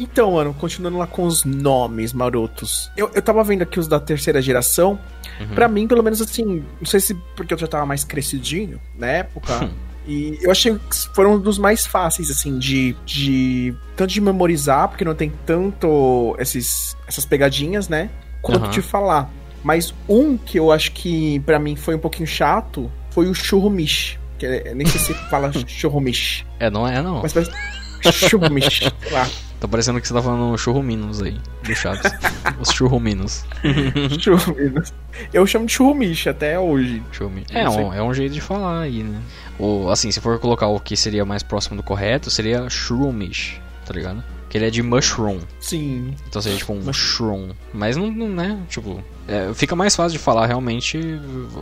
Então, mano, continuando lá com os nomes marotos. Eu, eu tava vendo aqui os da terceira geração. Uhum. Pra mim, pelo menos assim, não sei se porque eu já tava mais crescidinho na época. Hum. E eu achei que foram um dos mais fáceis, assim, de, de. Tanto de memorizar, porque não tem tanto esses, essas pegadinhas, né? Quanto uhum. de falar. Mas um que eu acho que para mim foi um pouquinho chato foi o Churrumish. Que é, nem sei se fala [laughs] Churrumish. É, não é não. Mas parece Churrumish, lá. Tá parecendo que você tá falando churruminos aí, do Chaves. [laughs] Os churruminos. [laughs] churruminos. Eu chamo de churrumiche até hoje. É, um, é um jeito de falar aí, né? Ou, assim, se for colocar o que seria mais próximo do correto, seria churrumiche, tá ligado? Que ele é de mushroom. Sim. Então seria tipo um mushroom. Mas não, não né? Tipo, é, fica mais fácil de falar realmente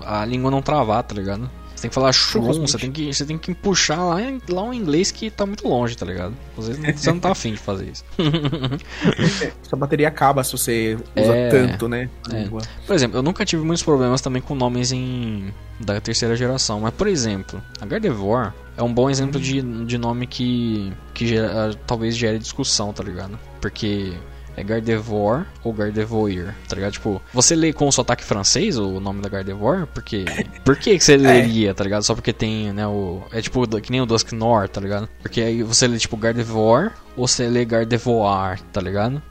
a língua não travar, tá ligado? Você tem que falar shroom, você tem que, você tem que puxar lá, lá um inglês que tá muito longe, tá ligado? Às vezes você não tá afim de fazer isso. [laughs] Sua bateria acaba se você usa é, tanto, né? É. Por exemplo, eu nunca tive muitos problemas também com nomes em da terceira geração, mas por exemplo, a Gardevoir é um bom exemplo de, de nome que, que gera, talvez gere discussão, tá ligado? Porque é Gardevoir ou Gardevoir, tá ligado? Tipo, você lê com o sotaque francês o nome da Gardevoir? Porque. [laughs] Por que, que você é. leria, tá ligado? Só porque tem, né, o. É tipo que nem o Dusknor, tá ligado? Porque aí você lê tipo Gardevoir ou você lê Gardevoir, tá ligado?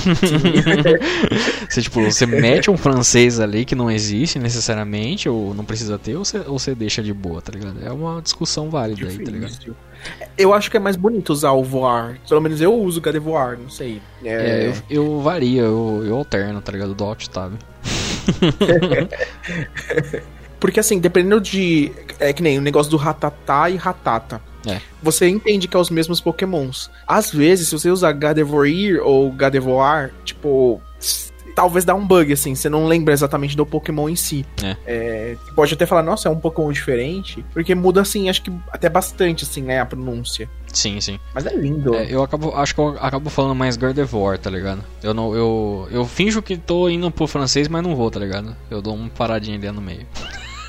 [laughs] você, tipo, você mete um francês ali que não existe necessariamente, ou não precisa ter, ou você, ou você deixa de boa, tá ligado? É uma discussão válida Difícil. aí, tá ligado? Eu acho que é mais bonito usar o voar. Pelo menos eu uso o voar, não sei. É, é eu, eu varia, eu, eu alterno, tá ligado? Do alt tab. Porque assim, dependendo de. É que nem o negócio do Ratatá e Ratata. É. Você entende que é os mesmos pokémons. Às vezes, se você usar Gardevoir ou Gardevoir, tipo, talvez dá um bug, assim, você não lembra exatamente do Pokémon em si. É. É, você pode até falar, nossa, é um Pokémon diferente, porque muda, assim, acho que até bastante, assim, né, a pronúncia. Sim, sim. Mas é lindo. É, eu acabo, acho que eu acabo falando mais Gardevoir, tá ligado? Eu não, eu, eu finjo que tô indo pro francês, mas não vou, tá ligado? Eu dou uma paradinha ali no meio.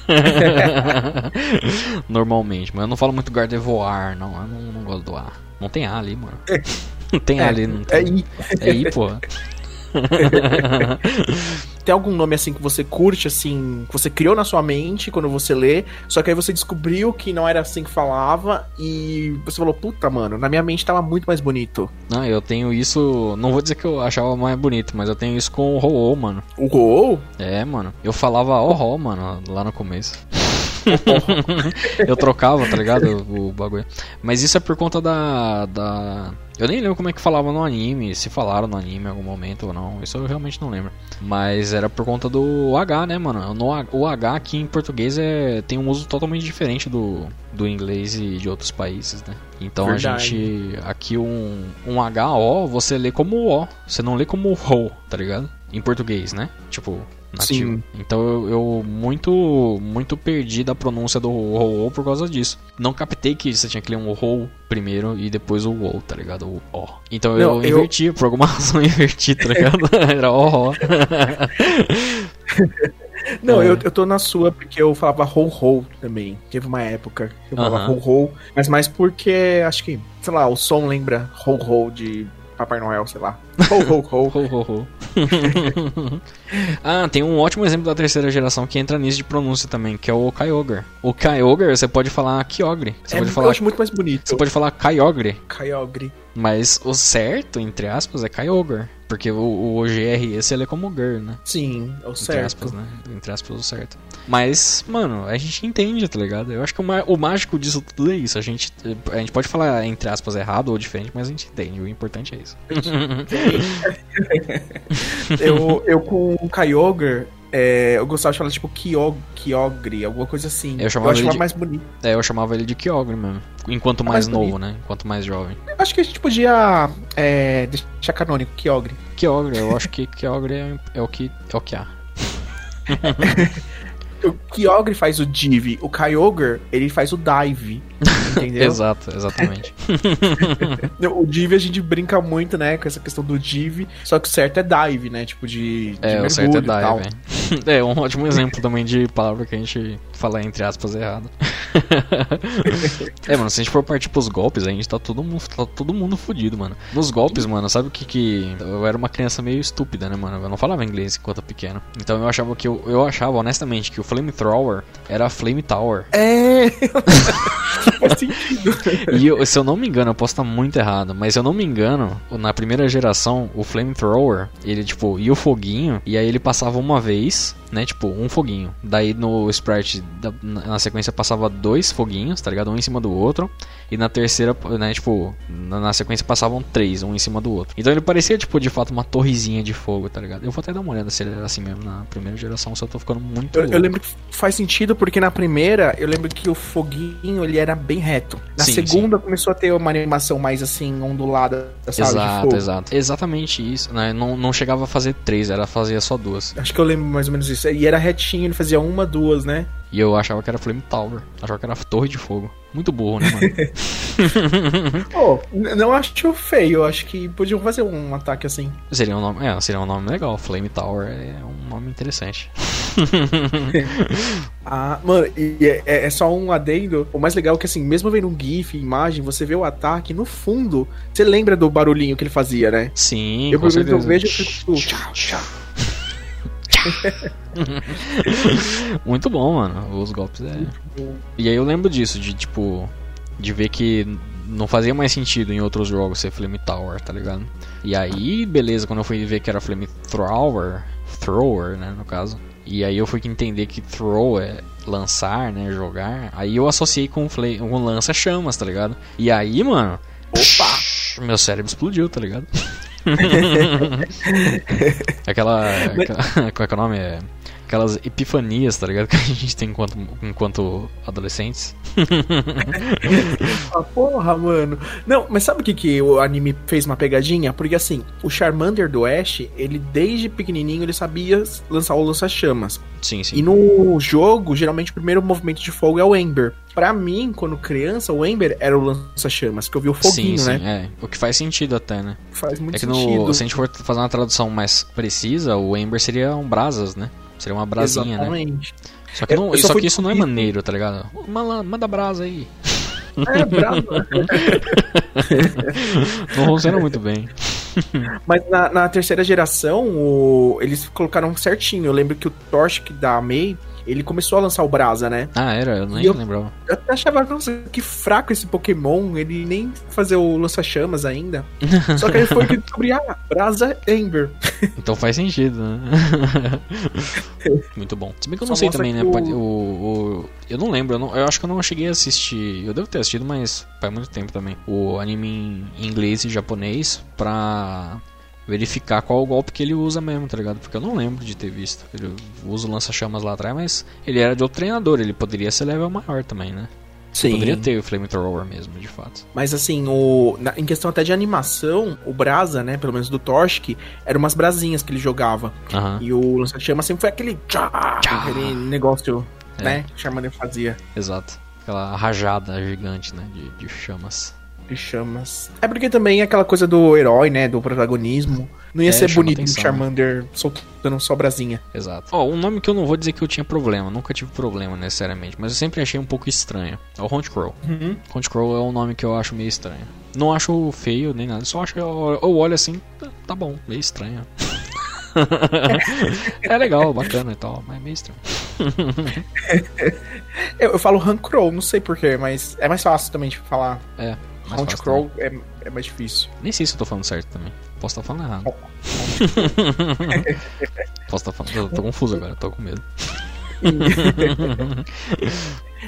[laughs] Normalmente, mas eu não falo muito Gardevoir, não. Eu não, não gosto do A. Não tem A ali, mano. [laughs] Não tem A ali, não é tem. É I. É I, porra. [laughs] [laughs] Tem algum nome assim que você curte, assim, que você criou na sua mente quando você lê, só que aí você descobriu que não era assim que falava e você falou, puta, mano, na minha mente tava muito mais bonito. Não, eu tenho isso. Não vou dizer que eu achava mais bonito, mas eu tenho isso com o Ho-Oh, mano. O Ho-Oh? É, mano. Eu falava Oh, mano, lá no começo. Eu trocava, tá ligado? O bagulho. Mas isso é por conta da, da. Eu nem lembro como é que falava no anime, se falaram no anime em algum momento ou não. Isso eu realmente não lembro. Mas era por conta do H, né, mano? No, o H aqui em português é, tem um uso totalmente diferente do, do inglês e de outros países, né? Então Verdade. a gente. Aqui um, um HO você lê como O, você não lê como HO, tá ligado? Em português, né? Tipo, nativo. Sim. Então eu, eu muito muito perdi da pronúncia do ho por causa disso. Não captei que você tinha que ler um ho primeiro e depois o o, tá ligado? O ó. Então eu Não, eu- inverti, por alguma [laughs] razão eu inverti, tá ligado? [laughs] Era ó, ó. [laughs] Não, É. eu, eu tô na sua porque eu falava ho ho também. Teve uma época que eu falava Aham. ho ho, mas mais porque acho que, sei lá, o som lembra ho ho de Papai Noel, sei lá. Ho ho ho. [laughs] Ho, ho, ho. [laughs] ah, tem um ótimo exemplo da terceira geração que entra nisso de pronúncia também, que é o Kyogre. O Kyogre, você pode falar Kyogre. Você É, pode eu falar, acho muito mais bonito. você pode falar Kyogre. Kyogre. Mas o certo, entre aspas, é Kyogre. Porque o, o GRS ele é como Gur, né? Sim, é o Entre certo. aspas, né? Entre aspas, o certo. Mas, mano, a gente entende, tá ligado? Eu acho que o, o mágico disso tudo é isso. A gente, a gente pode falar, entre aspas, errado ou diferente, mas a gente entende. O importante é isso. [laughs] Eu, eu com o Kyogre, é, eu gostava de falar tipo Kyog, Kyogre, alguma coisa assim. Eu chamava ele achava de- mais bonito. É, eu chamava ele de Kyogre mesmo. Enquanto mais, mais novo, né? Enquanto mais jovem. Eu acho que a gente podia é, deixar canônico, Kyogre. Kyogre, eu acho que Kyogre é, é o que é o que há. [laughs] O Kyogre faz o Div, o Kyogre, ele faz o Dive. [laughs] Entendeu? Exato, exatamente. [laughs] O Div a gente brinca muito, né, com essa questão do Div, só que o certo é Dive, né, tipo de, de É, o certo é mergulho dive. É. [laughs] é um ótimo exemplo também de palavra que a gente fala entre aspas errado. é, mano, se a gente for partir pros golpes, a gente tá todo mundo, tá todo mundo fudido, mano. Nos golpes, mano, sabe o que que. Eu era uma criança meio estúpida, né, mano? Eu não falava inglês enquanto pequeno. Então eu achava que eu, eu achava, honestamente, que o Flamethrower era Flame Tower. É, [laughs] faz sentido. E eu- se eu não me engano, eu posso estar muito errado, mas se eu não me engano, na primeira geração, o Flamethrower, ele, tipo, ia o foguinho, e aí ele passava uma vez, né, tipo, um foguinho. Daí no sprite, da- na sequência, passava dois foguinhos, tá ligado? Um em cima do outro. E na terceira, né, tipo, na, na sequência passavam três, um em cima do outro. Então ele parecia, tipo, de fato, uma torrezinha de fogo, tá ligado? Eu vou até dar uma olhada se ele era assim mesmo na primeira geração, eu tô ficando muito Eu, eu lembro que faz sentido porque na primeira, eu lembro que o foguinho ele era bem reto. Na Sim, segunda começou a ter uma animação mais assim, ondulada, sabe, Exato, exato. Exatamente isso, né? Não, não chegava a fazer três, era fazia só duas. Acho que eu lembro mais ou menos isso. E era retinho, ele fazia uma, duas, né? E eu achava que era Flame Tower. Achava que era Torre de Fogo. Muito burro, né, mano? [laughs] Pô, n- não acho feio, eu acho que podiam fazer um ataque assim. seria um nome. É, seria um nome legal. Flame Tower é um nome interessante. [laughs] Ah, mano, e é, é- é só um adendo. O mais legal é que, assim, mesmo vendo um GIF, imagem, você vê o ataque, no fundo, você lembra do barulhinho que ele fazia, né? Sim, eu, com menos, eu certeza. vejo e fico tchau, tchau. [laughs] Muito bom, mano. Os golpes é. E aí eu lembro disso, de tipo. De ver que não fazia mais sentido em outros jogos ser Flame Tower, tá ligado? E aí, beleza, quando eu fui ver que era Flame Thrower, Thrower, né, no caso. E aí eu fui entender que throw é lançar, né, jogar. Aí eu associei com, flame, com lança-chamas, tá ligado? E aí, mano, Opa! meu cérebro explodiu, tá ligado? [laughs] aquela, aquela. Qual é que é o nome? É, aquelas epifanias, tá ligado? [laughs] Que a gente tem enquanto, enquanto adolescentes. [laughs] Ah, porra, mano. Não, mas sabe o que, que o anime fez uma pegadinha? Porque assim, o Charmander do Ash, ele desde pequenininho ele sabia lançar o lança-chamas. Sim, sim. E no jogo, geralmente o primeiro movimento de fogo é o Ember. Pra mim, quando criança, o Ember era o lança-chamas, que eu vi o foguinho, sim, né? sim, é. O que faz sentido até, né? Faz muito É que sentido. no, se a gente for fazer uma tradução mais precisa, o Ember seria um brasas, né? Seria uma brasinha, né? Exatamente. Só que, não, eu só que isso não é maneiro, tá ligado? Manda, manda brasa aí. É, bravo. [laughs] Não funciona muito bem. Mas na, na terceira geração, o- eles colocaram certinho. Eu lembro que o Torchic da Mei, ele começou a lançar o Brasa, né? Ah, era? Eu nem eu- lembrava. Eu até achava, nossa, que fraco esse Pokémon, ele nem fazer o lança-chamas ainda. [laughs] Só que aí foi que descobri, ah, Brasa Ember. Então faz sentido, né? Muito bom. Se bem que eu não Só sei também, né? o- O, o- eu não lembro, eu, não- eu acho que eu não cheguei a assistir. Eu devo ter assistido, mas faz muito tempo também. O anime em inglês e japonês pra verificar qual o golpe que ele usa mesmo, tá ligado? Porque eu não lembro de ter visto. Ele usa o lança-chamas lá atrás, mas ele era de outro treinador, ele poderia ser level maior também, né? Sim. Poderia ter o Flamethrower mesmo, de fato. Mas assim, o, na- em questão até de animação, o Brasa, né, pelo menos do Torchic, eram umas brasinhas que ele jogava. Aham, E o lança-chama sempre foi aquele tchá, Tchá. aquele negócio, É. né, que o Charmander fazia exato. Aquela rajada gigante, né, de, de chamas. Chamas. É porque também é aquela coisa do herói, né, do protagonismo. Não ia É, ser bonito um atenção, Charmander soltando só brasinha. Exato. Ó, um nome que eu não vou dizer que eu tinha problema, nunca tive problema necessariamente, mas eu sempre achei um pouco estranho. É o Honchcrow. Uhum. Honchcrow é um nome que eu acho meio estranho. Não acho feio nem nada, só acho que eu, eu olho assim, tá, tá bom, meio estranho. [laughs] é legal, bacana e tal, mas é meio estranho. [laughs] Eu, eu falo Huncrow, não sei porquê, mas é mais fácil também de falar. É. fácil Huncrow é, é mais difícil. Nem sei se eu tô falando certo também. Posso estar falando errado. [laughs] Posso estar falando. Eu tô confuso agora, tô com medo. [laughs]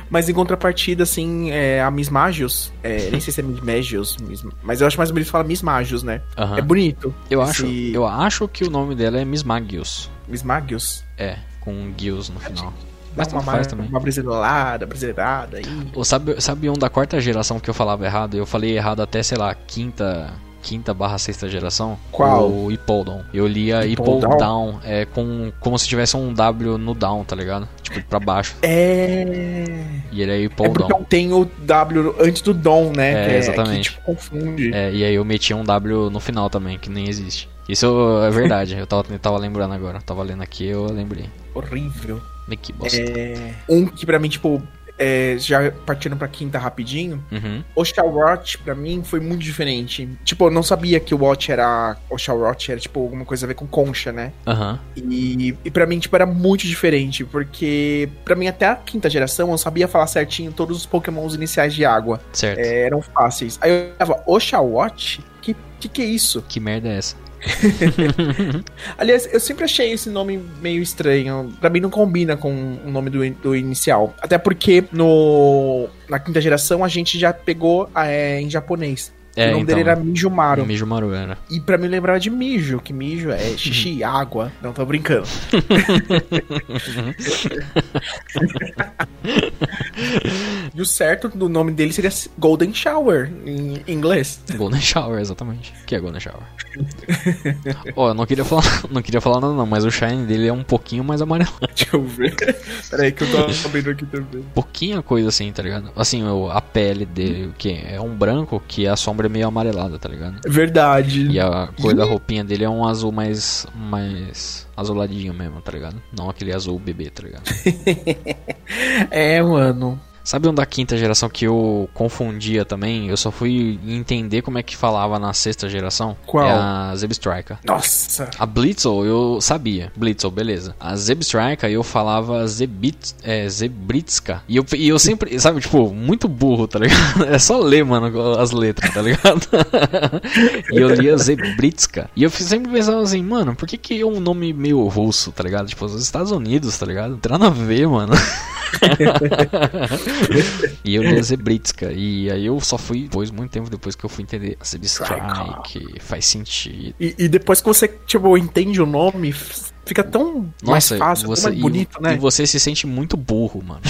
Mas em contrapartida, assim, é, a Miss Magios, é, nem sei se é Miss Magios, Miss- mas eu acho mais bonito falar Miss Magios, né? Aham. É bonito. Eu esse acho, eu acho que o nome dela é Miss Magius. Miss Magios. É, com Gius no final. Mas uma, faz também. uma brasileirada, brasileirada aí. Ou sabe, sabe um da quarta geração que eu falava errado? Eu falei errado até, sei lá, quinta. Quinta barra sexta geração? Qual? O Hippodon. Eu lia Hippodon? Hippodon é, com, como se tivesse um W no down, tá ligado? Tipo, pra baixo. É. E ele é É Hippodon. porque tem o W antes do Dom, né? É, que exatamente. Que, tipo, confunde. É, e aí eu metia um W no final também, que nem existe. Isso é verdade, eu tava, eu tava lembrando agora. Eu tava lendo aqui eu lembrei. Horrível. Que bosta. É, um que pra mim, tipo, é, já partindo pra quinta rapidinho, Uhum. o Watch pra mim foi muito diferente. Tipo, eu não sabia que o Watch era. O Watch era, tipo, alguma coisa a ver com concha, né? Aham. E, e pra mim, tipo, era muito diferente, porque pra mim, até a quinta geração, eu sabia falar certinho todos os pokémons iniciais de água. Certo. É, eram fáceis. Aí eu falava, Oshawott? Que, que que é isso? Que merda é essa? [laughs] Aliás, eu sempre achei esse nome meio estranho. Pra mim não combina com o nome do, in- do inicial. Até porque no na quinta geração a gente já pegou é, em japonês. É, o nome então. dele era Mijumaru. Mijumaru era. E pra mim lembrava de mijo, que mijo é [laughs] xixi, água. Não tô brincando. [laughs] e o certo do nome dele seria Golden Shower em inglês. Golden Shower, exatamente. O que é Golden Shower? [laughs] Ó, eu não queria falar, [laughs] não queria falar nada não, mas o shine dele é um pouquinho mais amarelo. [laughs] Deixa eu ver. Peraí que eu tô abrindo aqui também. Pouquinha coisa assim, tá ligado? Assim, a pele dele, o que é um branco que a sombra é meio amarelada, tá ligado? Verdade. E a cor da roupinha dele é um azul mais mais azuladinho mesmo, tá ligado? Não aquele azul bebê, tá ligado? [laughs] É, mano. Sabe um da quinta geração que eu confundia também? Eu só fui entender como é que falava na sexta geração. Qual? É a Zebstrika. Nossa. A Blitzel eu sabia. Blitzel, beleza. A Zebstrika eu falava Zebit, é, Zebritska. E eu, e eu sempre, [laughs] sabe, tipo, muito burro, tá ligado? [laughs] É só ler, mano, as letras, tá ligado? [laughs] e eu lia Zebritska. E eu sempre pensava assim, mano, por que que é um nome meio russo, tá ligado? Tipo, os Estados Unidos, tá ligado? Não tem nada a ver, mano. E eu lia Zebritska. E aí eu só fui, depois, muito tempo depois que eu fui entender a Zebstrike, faz sentido. E, e depois que você, tipo, entende o nome, fica tão mais Nossa, fácil, você, tão mais e- bonito, e, né? você se sente muito burro, mano.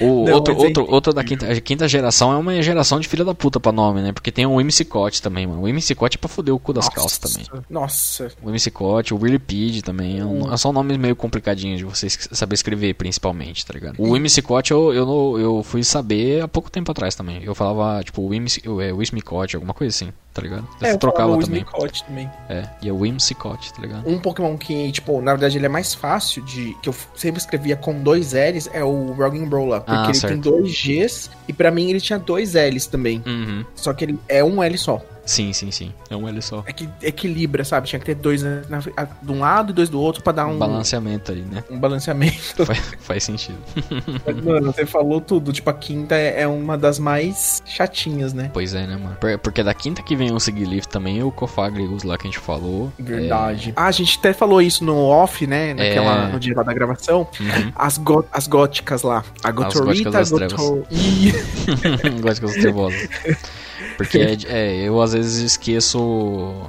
O, Não, outro, mas é outro, outro da quinta, quinta geração é uma geração de filha da puta pra nome, né? Porque tem o MC também, mano. O MC é pra foder o cu das calças também. Nossa. O MC o Willipede também. é um- são nomes meio complicadinhos de você saber escrever, principalmente, tá ligado? O MC eu, eu, não- eu fui saber há pouco tempo atrás também. Eu falava, tipo, o MC, é, o Wismicott, alguma coisa assim, tá ligado? Você É, trocava o também. Também. É, e é o Whimsicott, tá ligado? Um Pokémon que, tipo, na verdade ele é mais fácil de. que eu sempre escrevia com dois L's é o Roggen Brawler. Porque Ah, ele certo. tem dois G's e pra mim ele tinha dois L's também. Uhum. Só que ele é um L só. Sim, sim, sim. É um L só. É que equilibra, sabe? Tinha que ter dois na- na- de um lado e dois do outro pra dar um, Um balanceamento aí, né? um balanceamento. Faz, faz sentido. [laughs] Mas, Mano, você falou tudo. Tipo, a quinta é é uma das mais chatinhas, né? Pois é, né, mano? Por- Porque da quinta que vem o Sigilyph também, o Cofagrigus lá que a gente falou. Verdade. Ah, a gente até falou isso no off, né? Naquela, É. No dia lá da gravação. É... Uhum. As, go- as góticas lá. A góticas Gotorita, das a trevas. Gotor... Ih, [laughs] Góticas trevosas. [laughs] Porque é, é, eu às vezes esqueço.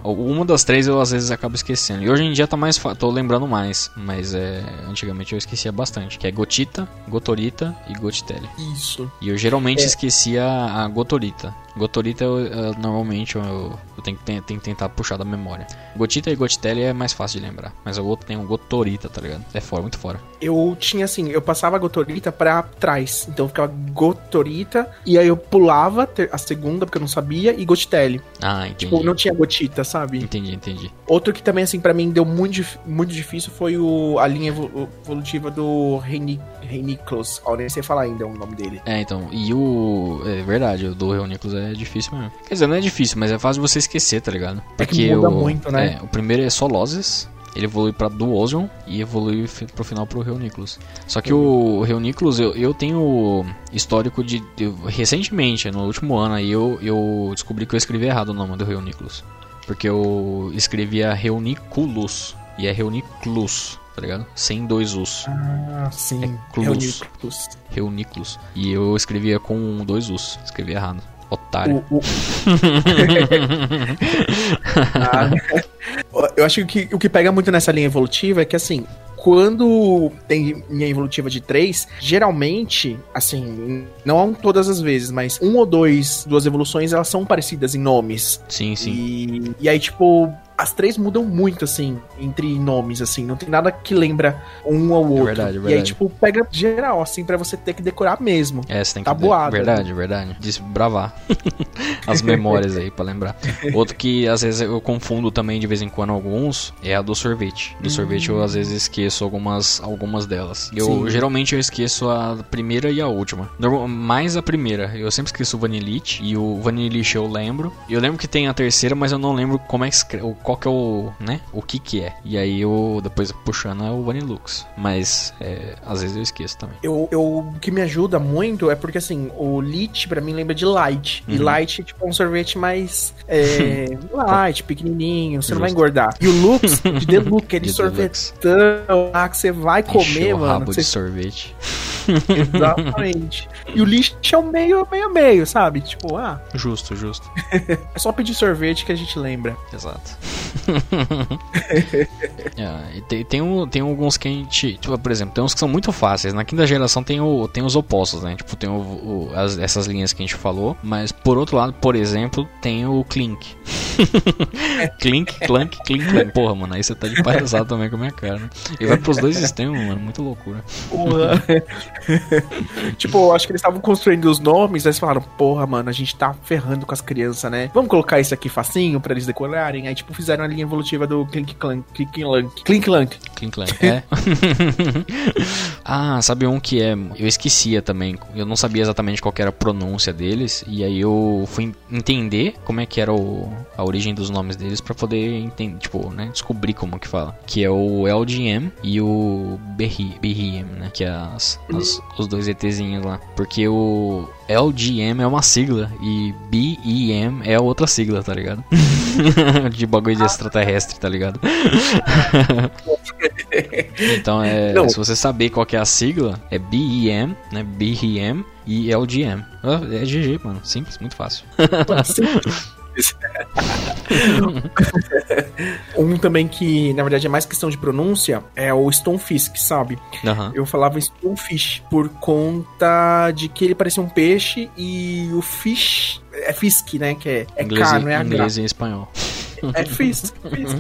Uma das três eu às vezes acabo esquecendo. E hoje em dia tá mais. tô lembrando mais. Mas é. Antigamente eu esquecia bastante. Que é Gotita, Gotorita e Gotitelli. Isso. E eu geralmente é. esquecia a Gotorita. Gotorita eu, eu, normalmente eu, eu tenho, que, tenho, tenho, que tentar puxar da memória. Gotita e Gotitelli é mais fácil de lembrar. Mas o outro tem um Gotorita, tá ligado? É fora, muito fora. Eu tinha assim, eu passava a Gotorita pra trás. Então ficava Gotorita. E aí eu pulava a segunda, porque eu não sabia, e Gotitelli. Ah, entendi. Tipo, não tinha Gotita, sabe? Entendi, entendi. Outro que também, assim, para mim deu muito, muito difícil foi o, a linha evolutiva do Reini, Reiniclos. Ó, nem sei falar ainda o nome dele. É, então. E o. É verdade, o do Reiniclos é difícil mesmo. Quer dizer, não é difícil, mas é fácil você esquecer, tá ligado? Porque é que muda o, muito, né? É, o primeiro é só Lozes. Ele evolui pra Duosion e evolui pro final pro Reuniclus. Só que o Reuniclus, eu, eu tenho histórico de. Recentemente, no último ano aí, eu, eu descobri que eu escrevi errado o nome do Reuniclus. Porque eu escrevia Reuniculus e é Reuniclus, tá ligado? Sem dois Us. Ah, sim. É Clus. Reuniclus. E eu escrevia com dois Us. Escrevi errado. Otário. O, o... [laughs] ah, eu acho que o que pega muito nessa linha evolutiva é que, assim, quando tem linha evolutiva de três, geralmente, assim, não todas as vezes, mas um ou dois, duas evoluções, elas são parecidas em nomes. Sim, sim. E, e aí, tipo, as três mudam muito, assim, entre nomes, assim. Não tem nada que lembra um ao outro. É verdade, é verdade. E aí, tipo, pega geral, assim, para você ter que decorar mesmo. É, você tem que... Tabuado. Verdade, né? verdade. Desbravar [laughs] as memórias aí para lembrar. Outro que, às vezes, eu confundo também, de vez em quando, alguns, é a do sorvete. Do hum. sorvete eu, às vezes, esqueço algumas, algumas delas. Eu, Sim. geralmente, eu esqueço a primeira e a última. Mais a primeira. Eu sempre esqueço o Vanillite. E o Vanillite eu lembro. Eu lembro que tem a terceira, mas eu não lembro como é que escreve qual que é o, né, o que que é. E aí eu depois puxando é o Vanilux, mas é, às vezes eu esqueço também. Eu, eu, o que me ajuda muito é porque assim, o Lit para mim lembra de Light. Uhum. E Light é tipo um sorvete mais é, [laughs] light, pequenininho, você Justo. não vai engordar. E o Lux [laughs] de Deluxe, aquele sorvetão lá que você vai comer, mano. Rabo você... de sorvete. [laughs] Exatamente. e o lixo é o meio, meio, meio, sabe? Tipo, ah. Justo, justo. [laughs] é só pedir sorvete que a gente lembra. Exato. [laughs] é, tem, tem, um, tem alguns que a gente. Tipo, por exemplo, tem uns que são muito fáceis. Na quinta geração tem, o, tem os opostos, né? Tipo, tem o, o, as, essas linhas que a gente falou. Mas por outro lado, por exemplo, tem o Clink. clink, clank, clink, clank. Porra, mano, aí você tá de palhaçada também com a minha cara. Né? E vai pros dois extremos, mano. Muito loucura. Porra. [laughs] tipo, acho que eles estavam construindo os nomes, aí eles falaram, porra, mano, a gente tá ferrando com as crianças, né? Vamos colocar isso aqui facinho pra eles decorarem. Aí, tipo, fizeram a linha evolutiva do Clink Clank. Clink Clank. Clink Clank. Clink Clank, é. [laughs] ah, sabe um que é. Eu esquecia também. Eu não sabia exatamente qual era a pronúncia deles. E aí eu fui entender como é que era o, a origem dos nomes deles pra poder entender, tipo, né? Descobrir como que fala. Que é o LGM e o Berriem, né? Que é as, as, os dois ETzinhos lá. Porque o LGM é uma sigla e BEM é outra sigla, tá ligado? [laughs] de bagulho de extraterrestre, tá ligado? [laughs] então é. Não. Se você saber qual é a sigla, é BEM, né? BEM e LGM. É GG, mano. Simples, muito fácil. [laughs] [laughs] um também que, na verdade, é mais questão de pronúncia é o Stonefisk, sabe? Uhum. Eu falava Stonefish por conta de que ele parecia um peixe e o fish é fisk, né? Que é, é inglês, K, não é Inglês e espanhol. É fiz, fiz.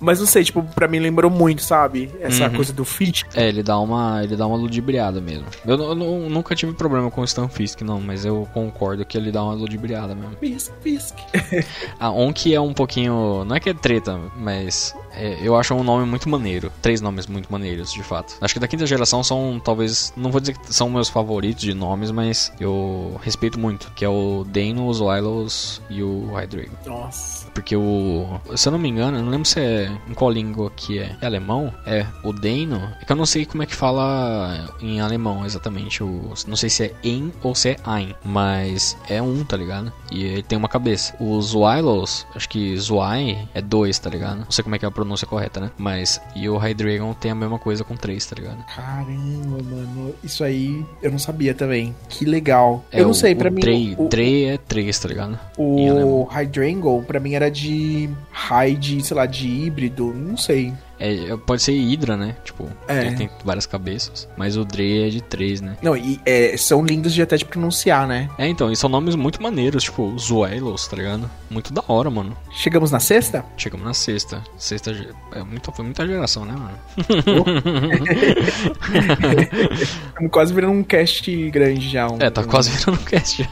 Mas não sei, tipo, pra mim lembrou muito, sabe? Essa uhum. coisa do fit. É, ele dá uma, ele dá uma ludibriada mesmo. Eu, eu, eu nunca tive problema com o Stan Fisk, não, mas eu concordo que ele dá uma ludibriada mesmo. Fisk, Fisk. [laughs] ah, um que é um pouquinho. Não é que é treta, mas é, eu acho um nome muito maneiro. Três nomes muito maneiros, de fato. Acho que da quinta geração são, talvez, não vou dizer que são meus favoritos de nomes, mas eu respeito muito, que é o Dano, os Wylos e o Hydrago. Nossa. Porque o. Se eu não me engano, eu não lembro se é em qual língua que é. É alemão? É. O Dano. É que eu não sei como é que fala em alemão exatamente. O, não sei se é em ou se é ein. Mas é um, tá ligado? E ele tem uma cabeça. Os Wylos, acho que Zwei é dois, tá ligado? Não sei como é que é a pronúncia pronúncia correta, né? Mas, e o Hydreigon tem a mesma coisa com 3, tá ligado? Caramba, mano. Isso aí eu não sabia também. Que legal. É, eu não o- sei, pra o mim. Drey, o, Drey é 3, tá ligado? o. Hydrangle, pra mim, era de high de, sei lá, de híbrido. Não sei. É, pode ser Hydra, né? Tipo, É. ele tem várias cabeças. Mas o Drey é de 3, né? Não, e é, são lindos de até de pronunciar, né? É, então, e são nomes muito maneiros, tipo, Zuelos, tá ligado? Muito da hora, mano. Chegamos na sexta? Chegamos na sexta. Sexta é muito, foi muita geração, né, mano? [laughs] Estamos quase virando um cast grande já. Um, É, tá um- quase virando cast.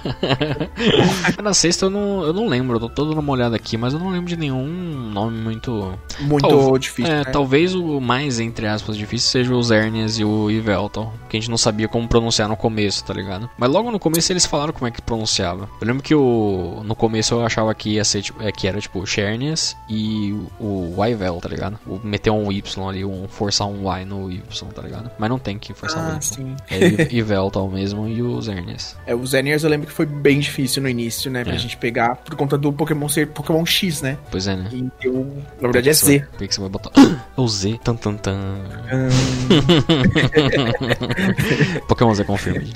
[laughs] na sexta eu não, eu não lembro, eu tô todo dando uma olhada aqui, mas eu não lembro de nenhum nome muito. Muito Tal- difícil. é, né? Talvez o mais, entre aspas, difícil seja o Zernias e o Yveltal, que a gente não sabia como pronunciar no começo, tá ligado? Mas logo no começo eles falaram como é que pronunciava. Eu lembro que o, no começo eu achava que ia ser, tipo, é, que era tipo Chernias e o, o Yvel, tá ligado? O meter um Y ali, um, forçar um Y no Y, tá ligado? Mas não tem que forçar um Ah, Y. sim. É I- [laughs] Yveltal mesmo e o Zernias. É, o Zeniers eu lembro que foi bem difícil no início, né? Pra É. gente pegar, por conta do Pokémon ser Pokémon X, né? Pois é, né? E eu, na verdade, é Z. Por que você vai botar. [coughs] É o Z. Tan, tan, tan. [laughs] Pokémon Z Confirmed.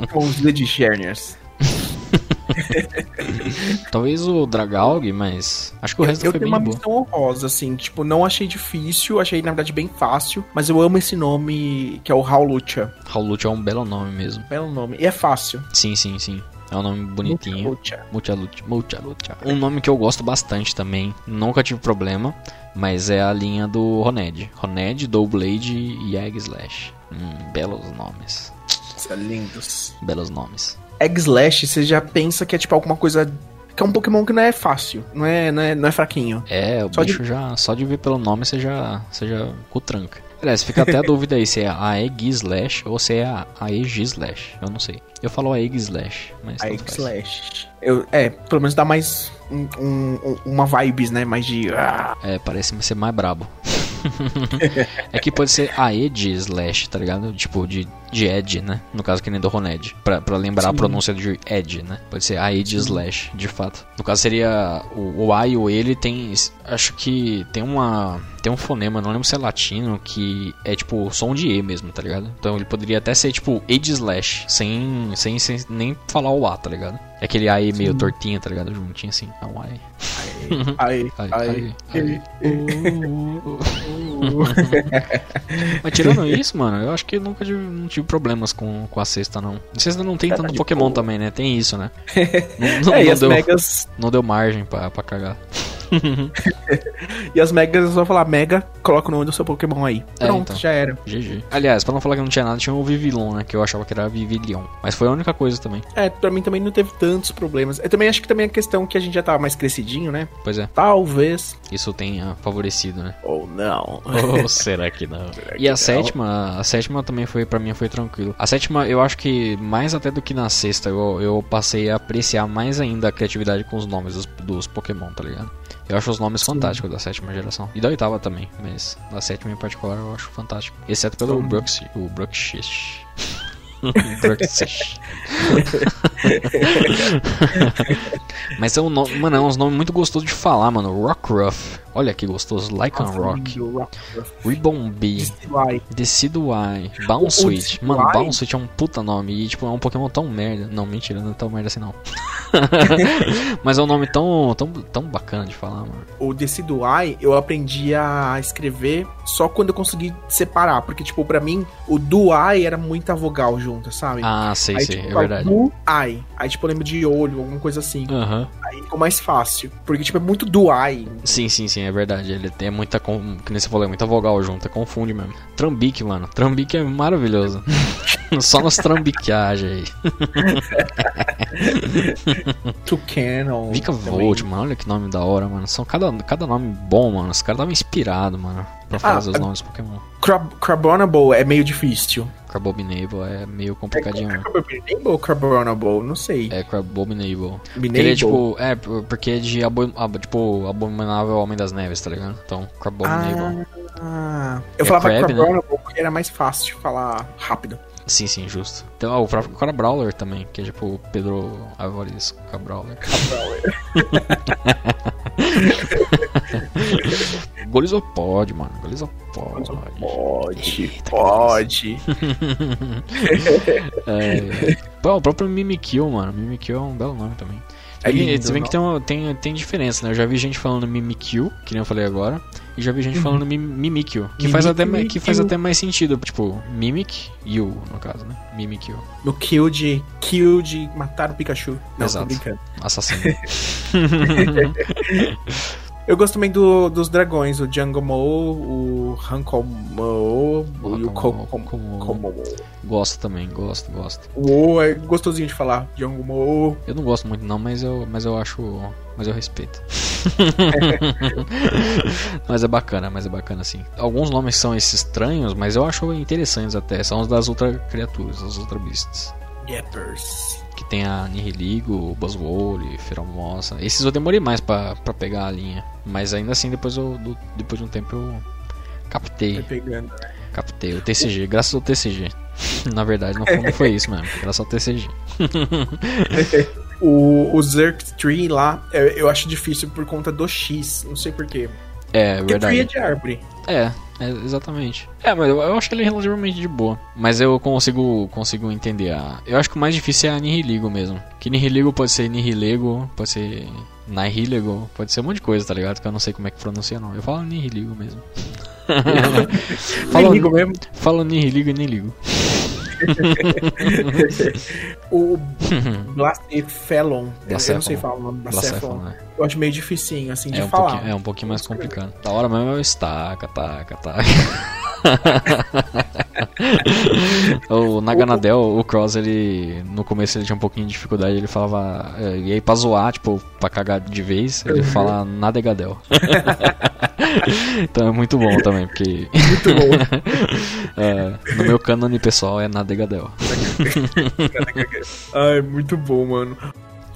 Pokémon Z de Zeniers. [laughs] Talvez o Dragalg, mas. Acho que o Eu, resto eu foi tenho bem uma boa. missão honrosa, assim, tipo, não achei difícil, achei, na verdade, bem fácil, mas eu amo esse nome, que é o Howlucha. Howlut é um belo nome mesmo. Belo nome. E é fácil. Sim, sim, sim. É um nome bonitinho. Howlucha. Multialut, Multialut. Um nome que eu gosto bastante também, nunca tive problema, mas é a linha do Roned. Roned, Doublade e Egg Slash. Hum, belos nomes. Lindos. Belos nomes. Eggslash, você já pensa que é, tipo, alguma coisa... Que é um Pokémon que não é fácil, não é, não é, não é fraquinho. É, o Só de- bicho já. Só de ver pelo nome você já. Você já cutranca. Aliás, fica até a dúvida aí se é a Egg Slash ou se é a, a Egg Slash. Eu não sei. Eu falo a Egg Slash, mas. A tanto faz. Eggslash. Eu, é, pelo menos dá mais um- um- uma vibes, né? Mais de... ah, É, parece ser mais brabo. [laughs] é que pode ser a Ed Slash, tá ligado? Tipo, de, de Ed, né? No caso que nem do Roned. Pra, pra lembrar a Sim. pronúncia de Ed, né? Pode ser a Ed Slash, de fato. No caso seria o, o A e o ele tem. Acho que tem uma. Tem um fonema, não lembro se é latino, que é tipo som de E mesmo, tá ligado? Então ele poderia até ser tipo Ed Slash, sem, sem, sem nem falar o A, tá ligado? É aquele A e meio tortinho, tá ligado? Juntinho assim. É um A. e. Ai, Ai, ai, ai, ai. ai. [laughs] Mas tirando isso, mano, eu acho que nunca tive, não tive problemas com, com a cesta, não. A cesta não tem tanto Pokémon boa. também, né? Tem isso, né? [laughs] Não, não- É, não deu, megas. não deu margem pra, pra cagar. [laughs] E as megas, é só falar mega, coloca o nome do seu Pokémon aí. É, Pronto, então. já era. GG. Aliás, pra não falar que não tinha nada, tinha o Vivillon, né? Que eu achava que era Vivilion. Mas foi a única coisa também. É, pra mim também não teve tantos problemas. Eu também acho que também a questão que a gente já tava mais crescidinho, né? Pois é, Talvez. isso tenha favorecido, né? Ou não. Ou [laughs] será que não? Será E que a não? sétima, a sétima também foi, pra mim, foi tranquilo. A sétima, eu acho que mais até do que na sexta, eu, eu passei a apreciar mais ainda a criatividade com os nomes dos, dos Pokémon, tá ligado? Eu acho os nomes fantásticos da sétima geração. E da oitava também, mas da sétima em particular eu acho fantástico. Exceto pelo Então- Brooks, o Brookshish. [laughs] Brookshish. [laughs] Mas é um nome, mano, é uns nomes muito gostosos de falar, mano. Rockruff. Olha que gostoso. Nossa, Rock. lindo, Rock. Ribbon. Uai. Decidueye, O- o Bounsweet. Mano, Decidueye- Bounsweet é um puta nome. E, tipo, é um Pokémon tão merda. Não, mentira, não é tão merda assim, não. [laughs] Mas é um nome tão, tão, tão bacana de falar, mano. O Decidueye, eu aprendi a escrever só quando eu consegui separar. Porque, tipo, pra mim, o Duai era muita vogal junta, sabe? Ah, sei, Aí, sei, tipo, é fala verdade. Duai. Aí, tipo, eu lembro de olho, alguma coisa assim. Aham. Aí ficou mais fácil. Porque, tipo, é muito Duai. Sim, sim, sim, é verdade. Ele tem muita, que nem você falou, é muita vogal junto, confunde mesmo. Trambique, mano. Trambique é maravilhoso. [laughs] Só nos trambiqueagens aí. [laughs] Tucano. Vika. Volt, mano. Olha que nome da hora, mano. São cada, cada nome bom, mano. Os caras estavam inspirados, mano. Pra fazer os a- nomes Pokémon. Crab Crabonable é meio difícil. Carbobinable é meio complicadinho, mano. Crabonable ou Crabonable? Não sei. É Carbobinable. Binable? Ele é tipo. É, porque é de abo, ab- tipo, Abominável Homem das Neves, tá ligado? Então, Carbobinable. Ah, eu É falava Crab, né? Crabonable porque era mais fácil de falar rápido. Sim, sim, justo. Então, ó, o próprio Crabrawler também, que é tipo Pedro Álvares [laughs] Crabrawler. [laughs] Golizopod, mano. Golizopod. Pode, Eita, pode. [laughs] É, pô, o próprio Mimikyu, mano. Mimikyu é um belo nome também. É lindo, se bem não? que tem, uma- tem, tem diferença, né? Eu já vi gente falando Mimikyu, que nem eu falei agora, e já vi gente falando Mim- Mimikyu, que faz, até, que faz até mais sentido. Tipo, Mimic You, no caso, né? Mimikyu. No kill de. Kill de matar o Pikachu. Não, Exato. Assassino. [laughs] [laughs] Eu gosto também do, dos dragões, o Jungle Mo, o Hankomo e o Kokomo. Gosto também, gosto, gosto. O O é gostosinho de falar. Jungle Mo. Eu não gosto muito não, mas eu, mas eu acho. Mas eu respeito. [laughs] mas é bacana, mas é bacana sim. Alguns nomes são esses estranhos, mas eu acho interessantes até. São os das Ultra Criaturas, as Ultra Beasts. Yappers. Que tem a Nihiligo, Buzzwole, Feromosa. Esses eu demorei mais pra, pra pegar a linha. Mas ainda assim, depois, eu, do- depois de um tempo eu captei. Captei o TCG, graças ao TCG. [laughs] Na verdade, no fundo foi isso mesmo, graças ao TCG. [laughs] O, o Zerk Tree lá, eu, eu acho difícil por conta do X. Não sei porquê. É, Porque Tree é verdade. de árvore. É, é, exatamente. É, mas eu, eu acho ele relativamente de boa. Mas eu consigo consigo entender a. Eu acho que o mais difícil é a Nihiligo mesmo. Que Nihiligo pode ser Nihilego, pode ser Nihilego, pode ser um monte de coisa, tá ligado? Que eu não sei como é que pronuncia não. Eu falo Nihiligo mesmo. [laughs] Nem ligo mesmo. Falo Nihiligo e nem ligo. [laughs] O Blacephalon. Eu não sei falar o nome. Blacephalon. Né? Eu acho meio dificinho, assim, de É um, falar. é um pouquinho mais complicado. Da hora mesmo é o estaca, taca, taca. [laughs] o Naganadel, o Cross, ele. No começo ele tinha um pouquinho de dificuldade, ele falava. é, E aí pra zoar, tipo, pra cagar de vez, ele fala Nadegadel. [laughs] então é muito bom também, porque. Muito bom. [laughs] é, no meu cânone pessoal é Nadegadel. Ai, muito bom, mano.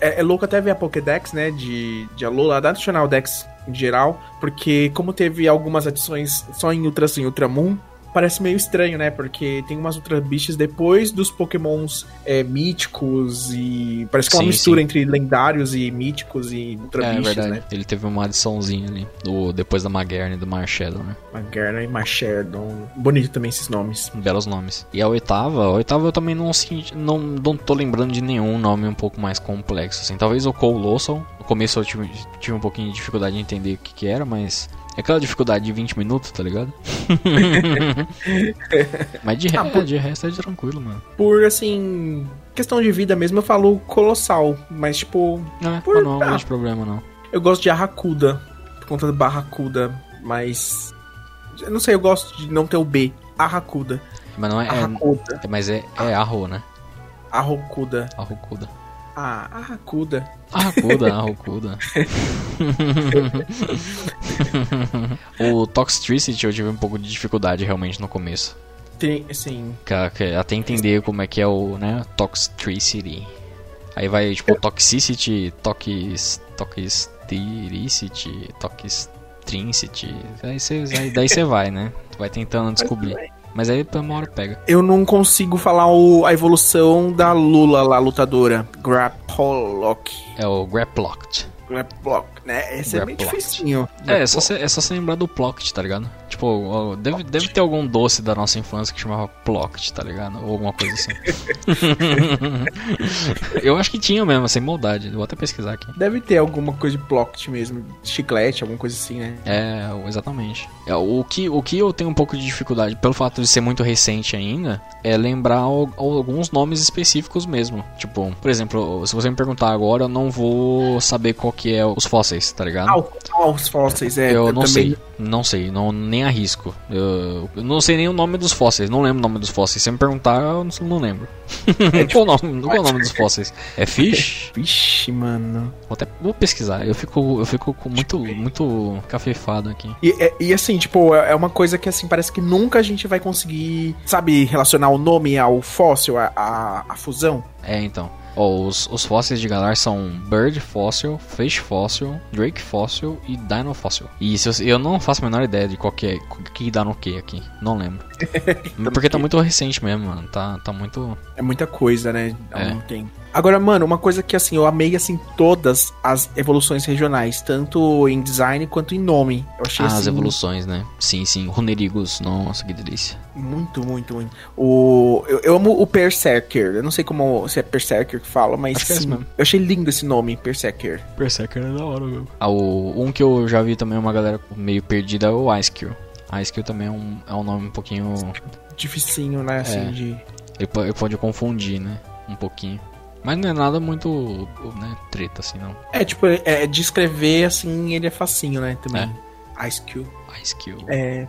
É, é louco até ver a Pokédex, né, de, de Alola, da National Dex em geral, porque como teve algumas adições só em Ultra Sun e Ultramon, parece meio estranho, né, porque tem umas Ultra Beasts depois dos Pokémons é, míticos e parece que é uma Sim, mistura sim. entre lendários e míticos e Ultra É Beasts, verdade. né. Ele teve uma adiçãozinha ali, do, depois da Maguerne e do Marshadow, né? Magarna e Macherdon. Bonito também esses nomes. Belos nomes. E a oitava, a oitava eu também não, não, não tô lembrando de nenhum nome um pouco mais complexo, assim. Talvez o Lawson. No começo eu tive, tive um pouquinho de dificuldade de entender o que que era, mas... É aquela dificuldade de 20 minutos, tá ligado? [laughs] mas de, re- Ah, pô. de resto é tranquilo, mano. Por, assim, questão de vida mesmo, eu falo Colossal, mas tipo, Não, é, Por- não é um ah. grande problema, não. Eu gosto de Arracuda, por conta do Barracuda, mas. Eu não sei, eu gosto de não ter o B. Arracuda. Mas não é... é- Arracuda. é- mas é, é arro, né? Arrocuda. Arrocuda. Ah, Arracuda. Arrocuda, arrocuda. [laughs] o Toxtricity eu tive um pouco de dificuldade realmente no começo. Tem, que- até entender como é que é o, né, Toxtricity. Aí vai, tipo, Toxicity, Tox... Toxtricity, Toxtrincity. Aí cê, aí, daí você vai, né? Tu vai tentando descobrir. Mas aí uma hora pega. Eu não consigo falar o- a evolução da Lula lá, lutadora. Graplock. É o Graplocked. Graplock, né? Esse é meio dificinho. É, é só, cê, é só você lembrar do Plocked, tá ligado? Tipo, deve, deve ter algum doce da nossa infância que chamava Plocked, tá ligado? Ou alguma coisa assim. [laughs] Eu acho que tinha mesmo, sem maldade. Vou até pesquisar aqui. Deve ter alguma coisa de Plocked mesmo. Chiclete, alguma coisa assim, né? É, exatamente. É, o, que, o que eu tenho um pouco de dificuldade, pelo fato de ser muito recente ainda, é lembrar al- alguns nomes específicos mesmo. Tipo, por exemplo, se você me perguntar agora, eu não vou saber qual que é os fósseis, tá ligado? Ah, o- ah, os fósseis, é. eu não também- sei, não sei, não, nem arrisco. Eu, eu não sei nem o nome dos fósseis, não lembro o nome dos fósseis. Se você me perguntar, eu não, não lembro. [laughs] [laughs] qual, o nome, qual o nome dos fósseis? É [laughs] Fish? Vixe, mano. Vou até vou pesquisar, eu fico, eu fico com muito, muito cafefado aqui. E, é- e assim, tipo, é é uma coisa que assim, parece que nunca a gente vai conseguir, sabe, relacionar o nome ao fóssil, a, a, a fusão. É, então. Ó, os, os fósseis de Galar são Bird Fossil, Fish Fossil, Drake Fossil e Dino Fossil. E se eu, eu não faço a menor ideia de qual que é, o que dá no que aqui. Não lembro. [laughs] Porque tá muito recente mesmo, mano. Tá, tá muito. É muita coisa, né? Há É. um tempo. Agora, mano, uma coisa que assim, eu amei assim todas as evoluções regionais, tanto em design quanto em nome. Eu achei Ah, assim, as evoluções, né? Sim, sim. Runerigos, nossa, que delícia. muito, muito, muito. O eu, eu amo o Berserker. Eu não sei como se é Berserker que fala, mas Acho que é eu achei lindo esse nome, Berserker. Berserker é da hora, meu. Ah, o, um que eu já vi também uma galera meio perdida é o Ice Kill. Ice Kill também é um, é um nome um pouquinho. Dificinho, né, assim, É. de Ele, ele pode confundir, né? Um pouquinho. Mas não é nada muito, né, treta assim, não. É, tipo, é, de escrever, assim, ele é facinho, né, também. Ice Cube. Ice Kill. É.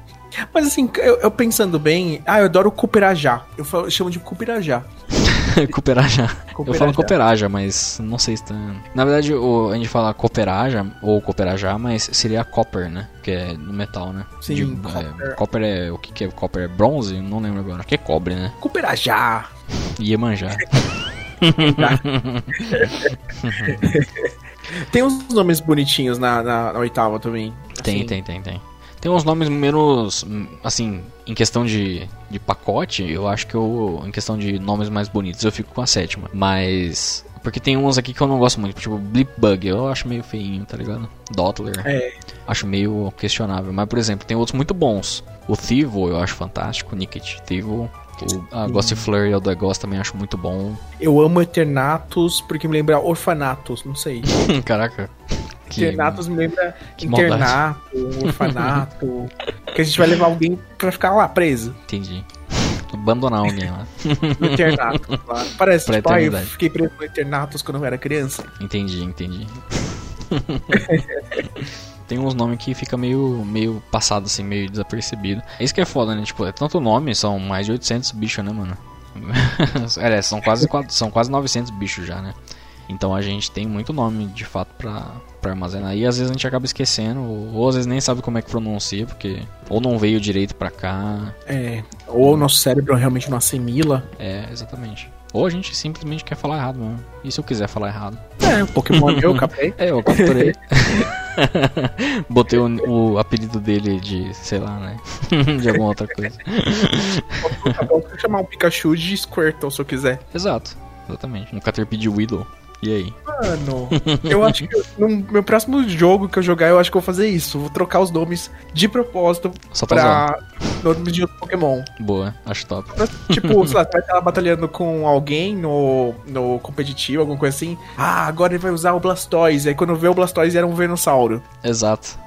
Mas assim, eu, eu pensando bem, ah, eu adoro Cooperajá. Eu, falo- eu chamo de Cooperajá. [laughs] Cooperaja. Eu falo Cooperajá. cooperaja, mas não sei se tá. Na verdade, o, a gente fala cooperaja ou cooperajá, mas seria copper, né? Que é no metal, né? Sim, De- copper. É, copper é. O que, que é copper? É bronze? Não lembro agora. Acho que é cobre, né? Cooperajá. Iemanjá. [laughs] Tem uns nomes bonitinhos na, na, na oitava também. Tem, Assim, tem, tem, tem. Tem uns nomes menos. Assim, em questão de, de pacote, eu acho que eu. Em questão de nomes mais bonitos, eu fico com a sétima. Mas. Porque tem uns aqui que eu não gosto muito, tipo Blipbug, eu acho meio feinho, tá ligado? Dottler, É, acho meio questionável. Mas, por exemplo, tem outros muito bons. O Thivo eu acho fantástico, Nicket Thivo. O a Ghost Flurry, o da Ghost também acho muito bom. eu amo Eternatus porque me lembra Orfanatos, não sei. [laughs] Caraca. Que, Eternatus me lembra que maldade. internato, orfanato. que a gente vai levar alguém pra ficar lá preso. Entendi. Abandonar alguém lá. [laughs] No internato. Parece, Pra tipo, ah, eu fiquei preso no Eternatus quando eu era criança. Entendi, entendi. [laughs] Tem uns nomes que fica meio, meio passado, assim, meio desapercebido. É isso que é foda, né? Tipo, é tanto nome, são mais de 800 bichos, né, mano? [laughs] é, são quase, são quase 900 bichos já, né? Então a gente tem muito nome, de fato, pra, pra armazenar. E às vezes a gente acaba esquecendo, ou, ou às vezes nem sabe como é que pronuncia, porque ou não veio direito pra cá. É, ou o nosso cérebro realmente não assimila. É, exatamente. Ou a gente simplesmente quer falar errado mesmo. E se eu quiser falar errado? É, o Pokémon meu, capei. [laughs] É, eu capturei. [laughs] Botei o, o apelido dele de, sei lá, né? [laughs] de alguma outra coisa. Tá bom, chamar um Pikachu de Squirtle se eu quiser. Exato, exatamente. Um Caterpie de Widow. E aí? Mano, [laughs] eu acho que no meu próximo jogo que eu jogar, eu acho que eu vou fazer isso. Vou trocar os nomes de propósito Só pra zoar. pra nomes de outro Pokémon. Boa, acho top. Tipo, sei lá, você vai estar batalhando com alguém no, no competitivo, alguma coisa assim. Ah, agora ele vai usar o Blastoise. Aí quando vê o Blastoise era um Venusauro. Exato.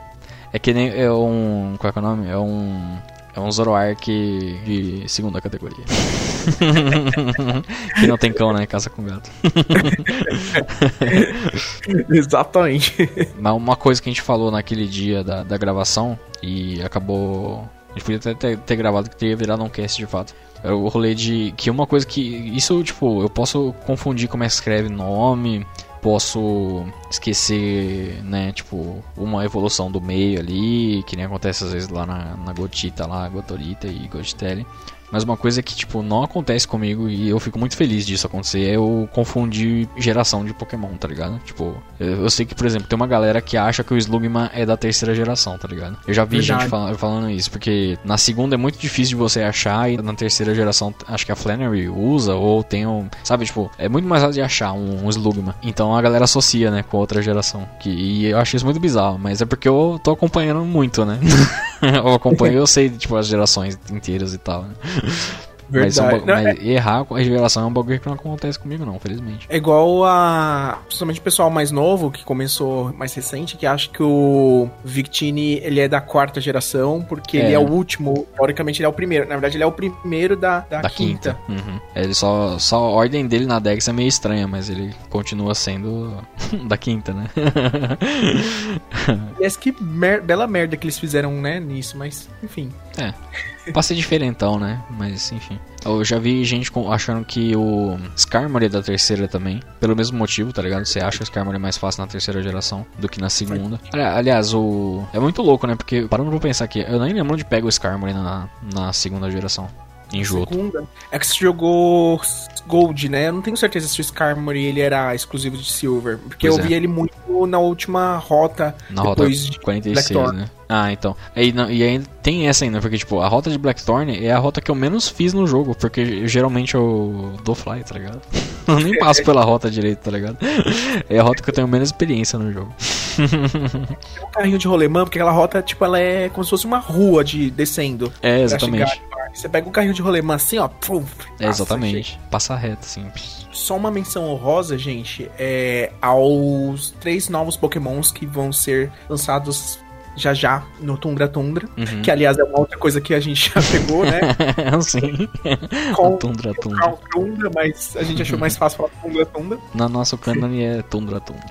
É que nem é um. Qual é que é o nome? É um. É um Zoroark de segunda categoria. [laughs] que não tem cão, né? Caça com gato. [laughs] Exatamente. Mas uma coisa que a gente falou naquele dia da, da gravação e acabou. A gente podia até ter, ter gravado que teria virado um cast de fato. É o rolê de. Que uma coisa que. Isso, tipo, eu posso confundir como é que escreve nome, posso esquecer, né, tipo, uma evolução do meio ali, que nem acontece às vezes lá na, na Gotita, lá, Gotorita e Gotitelli. Mas uma coisa que, tipo, não acontece comigo e eu fico muito feliz disso acontecer é eu confundir geração de Pokémon, tá ligado? Tipo, eu, eu sei que, por exemplo, tem uma galera que acha que o Slugma é da terceira geração, tá ligado? Eu já vi Verdade. gente fala- falando isso, porque na segunda é muito difícil de você achar e na terceira geração acho que a Flannery usa ou tem um. Sabe, tipo, é muito mais fácil de achar um, um Slugma. Então a galera associa, né, com outra geração. Que, e eu acho isso muito bizarro, mas é porque eu tô acompanhando muito, né? [laughs] eu acompanho, eu sei, tipo, as gerações inteiras e tal, né? Mas, é um Verdade. ba- Não, mas errar com a geração é um bagulho que não acontece comigo, não, felizmente. É igual a. Principalmente o pessoal mais novo, que começou mais recente, que acha que o Victini ele é da quarta geração, porque É. ele é o último. Teoricamente, ele é o primeiro. Na verdade, ele é o primeiro da, da, Da quinta. Uhum. Ele só, só a ordem dele na Dex é meio estranha, mas ele continua sendo [laughs] da quinta, né? Aliás, que mer- bela merda que eles fizeram, né, nisso, mas enfim. Pra ser diferentão, né? Mas enfim. Eu já vi gente achando que o Skarmory é da terceira também. Pelo mesmo motivo, tá ligado? Você acha o Skarmory mais fácil na terceira geração do que na segunda. Ali- Aliás, o. É muito louco, né? Porque parando pra pensar aqui, eu nem lembro onde pega o Skarmory na, na segunda geração. Em Johto. Segunda. É que você jogou Gold, né? Eu não tenho certeza se o Skarmory ele era exclusivo de Silver. Porque Pois eu é. vi ele muito na última rota. Na rota depois de 46, Blackthorn. né? Ah, então. E, não- e ainda tem essa ainda, porque, tipo, a rota de Blackthorn é a rota que eu menos fiz no jogo, porque geralmente eu dou fly, tá ligado? [laughs] Eu nem passo pela rota direito, tá ligado? [laughs] É a rota que eu tenho menos experiência no jogo. [laughs] um carrinho de rolemã, porque aquela rota, tipo, ela é como se fosse uma rua de descendo. É, exatamente. Você pega um carrinho de rolemã assim, ó. Pum, É, passa, exatamente. gente. Passa reto, assim. Só uma menção honrosa, gente, é aos três novos pokémons que vão ser lançados já já no Tundra Tundra. Uhum. Que, aliás, é uma outra coisa que a gente já [laughs] pegou, né? [laughs] Sim. Com Tundra Tundra. Cal Tundra, mas a gente achou mais fácil falar Tundra Tundra. Na nosso cânone é Tundra Tundra.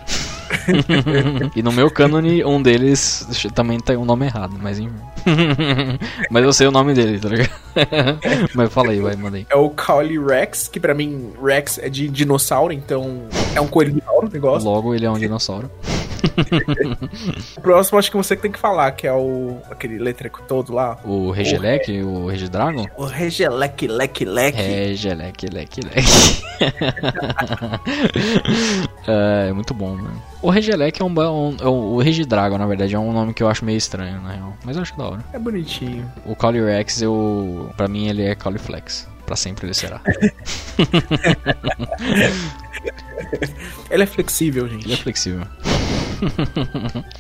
[laughs] e no meu cânone, um deles também tem um nome errado, mas enfim. [laughs] mas eu sei o nome dele, tá ligado? [laughs] mas fala aí, vai, manda aí. É o Cauli Rex, que pra mim, Rex é de dinossauro, então é um coelho o negócio. Logo ele é um dinossauro. [laughs] O próximo acho que você que tem que falar, que é o aquele letreco todo lá. O Regelec, o Regidragon? O Regelec, leque, leque. Regelec, leque, leque. [laughs] é, é muito bom, mano. O Regelec é um, um, é o o Regidragon, na verdade, é um nome que eu acho meio estranho, na real. Mas eu acho da hora. É bonitinho. O Calyrex, eu. Pra mim, ele é Cauliflex. Pra sempre ele será. [laughs] Ele é flexível, Ele é gente. flexível.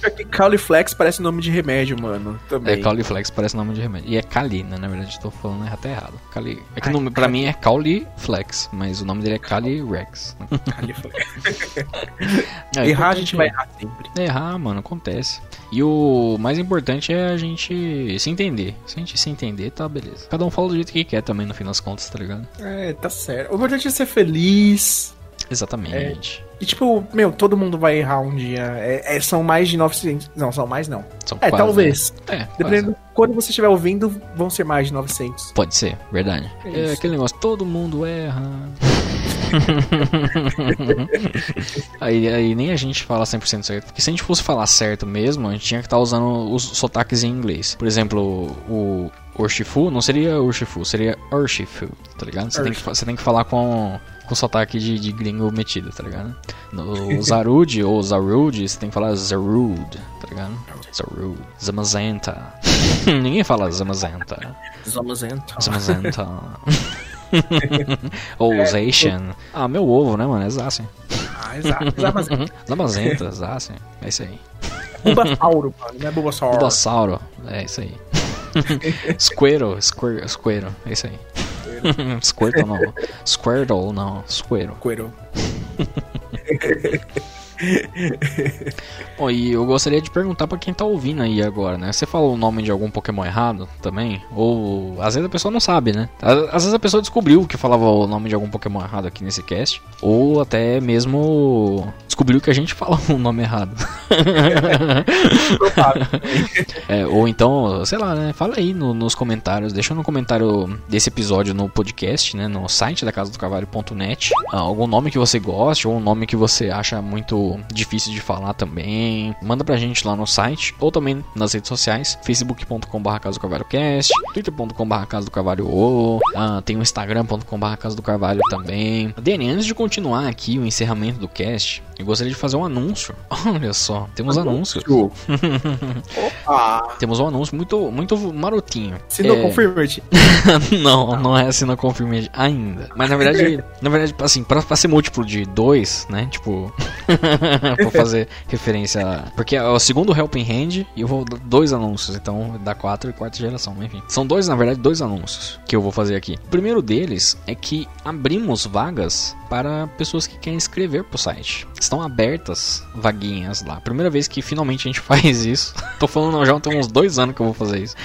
Porque Cauliflex parece nome de remédio, mano. É, Também. Cauliflex parece nome de remédio. E é Cali, né? Na verdade, tô falando até errado. Cali. É que Ai, nome, pra Cali. mim é Cauliflex, mas o nome dele é Calyrex. Cauliflex. [laughs] É, Errar a importante gente vai errar sempre. É, errar, mano, acontece. E o mais importante é a gente se entender. Se a gente se entender, tá beleza. Cada um fala do jeito que quer também, no fim das contas, tá ligado? É, tá certo. O importante é ser feliz. Exatamente. E tipo, meu, todo mundo vai errar um dia. É, é, são mais de 900. Não, são mais não. São É, quase, talvez. né? É, Dependendo. Quando você estiver ouvindo, vão ser mais de 900. Pode ser, verdade. É É, aquele negócio, todo mundo erra. [laughs] aí, aí nem a gente fala 100% certo. Porque se a gente fosse falar certo mesmo, a gente tinha que estar usando os sotaques em inglês. Por exemplo, o Urshifu não seria Urshifu, seria Urshifu, tá ligado? Você, tem que, você tem que falar com, com sotaque de, de gringo metido, tá ligado? No Zarude ou Zarude, você tem que falar Zarude, tá ligado? Zarude. Zamazenta. [laughs] Ninguém fala Zamazenta. Zamazenta. Zamazenta. [laughs] Ou Zacian. Ah, meu ovo, né, mano? É Zacian. Ah, exato. Zamazenta. [laughs] Zamazenta, Zacian. É isso aí. Bulbasauro, mano. Não é Bulbasauro. Bulbasauro. É isso aí. Squirtle. Squir, Squirtle. É isso aí. [laughs] Squirtle não. Squirtle não. Squirtle. Coelho. [laughs] [laughs] Bom, e eu gostaria de perguntar pra quem tá ouvindo aí agora, né? Você falou o nome de algum Pokémon errado também? Ou às vezes a pessoa não sabe, né? Às vezes a pessoa descobriu que falava o nome de algum Pokémon errado aqui nesse cast. Ou até mesmo descobriu que a gente [laughs] fala o nome errado. [laughs] É, ou então, sei lá, né? Fala aí no- nos comentários, deixa no comentário desse episódio no podcast, né? No site da casa do cavalo.net. algum nome que você goste, ou um nome que você acha muito difícil de falar também. Manda pra gente lá no site, ou também nas redes sociais, facebook.com.br casa do cavalhocast, twitter.com.br casa do cavalho ou ah, tem o instagram.com.br casa do carvalho também. Dani, antes de continuar aqui o encerramento do cast, eu gostaria de fazer um anúncio. [laughs] Olha só, temos anúncios. [laughs] Opa! Temos um anúncio muito, muito marotinho. Não É, confirmate. [laughs] não, não é assina confirmation ainda. Mas na verdade, na verdade, assim, pra, pra ser múltiplo de dois, né? Tipo, [laughs] pra fazer referência. Porque é o segundo Helping Hand e eu vou dar dois anúncios. Então dá quatro e quarta geração, enfim. São dois, na verdade, dois anúncios que eu vou fazer aqui. O primeiro deles é que abrimos vagas para pessoas que querem escrever pro site. Estão abertas vaguinhas lá. Primeira vez que finalmente a gente [laughs] faz isso. Tô falando já tem uns dois anos que eu vou fazer isso.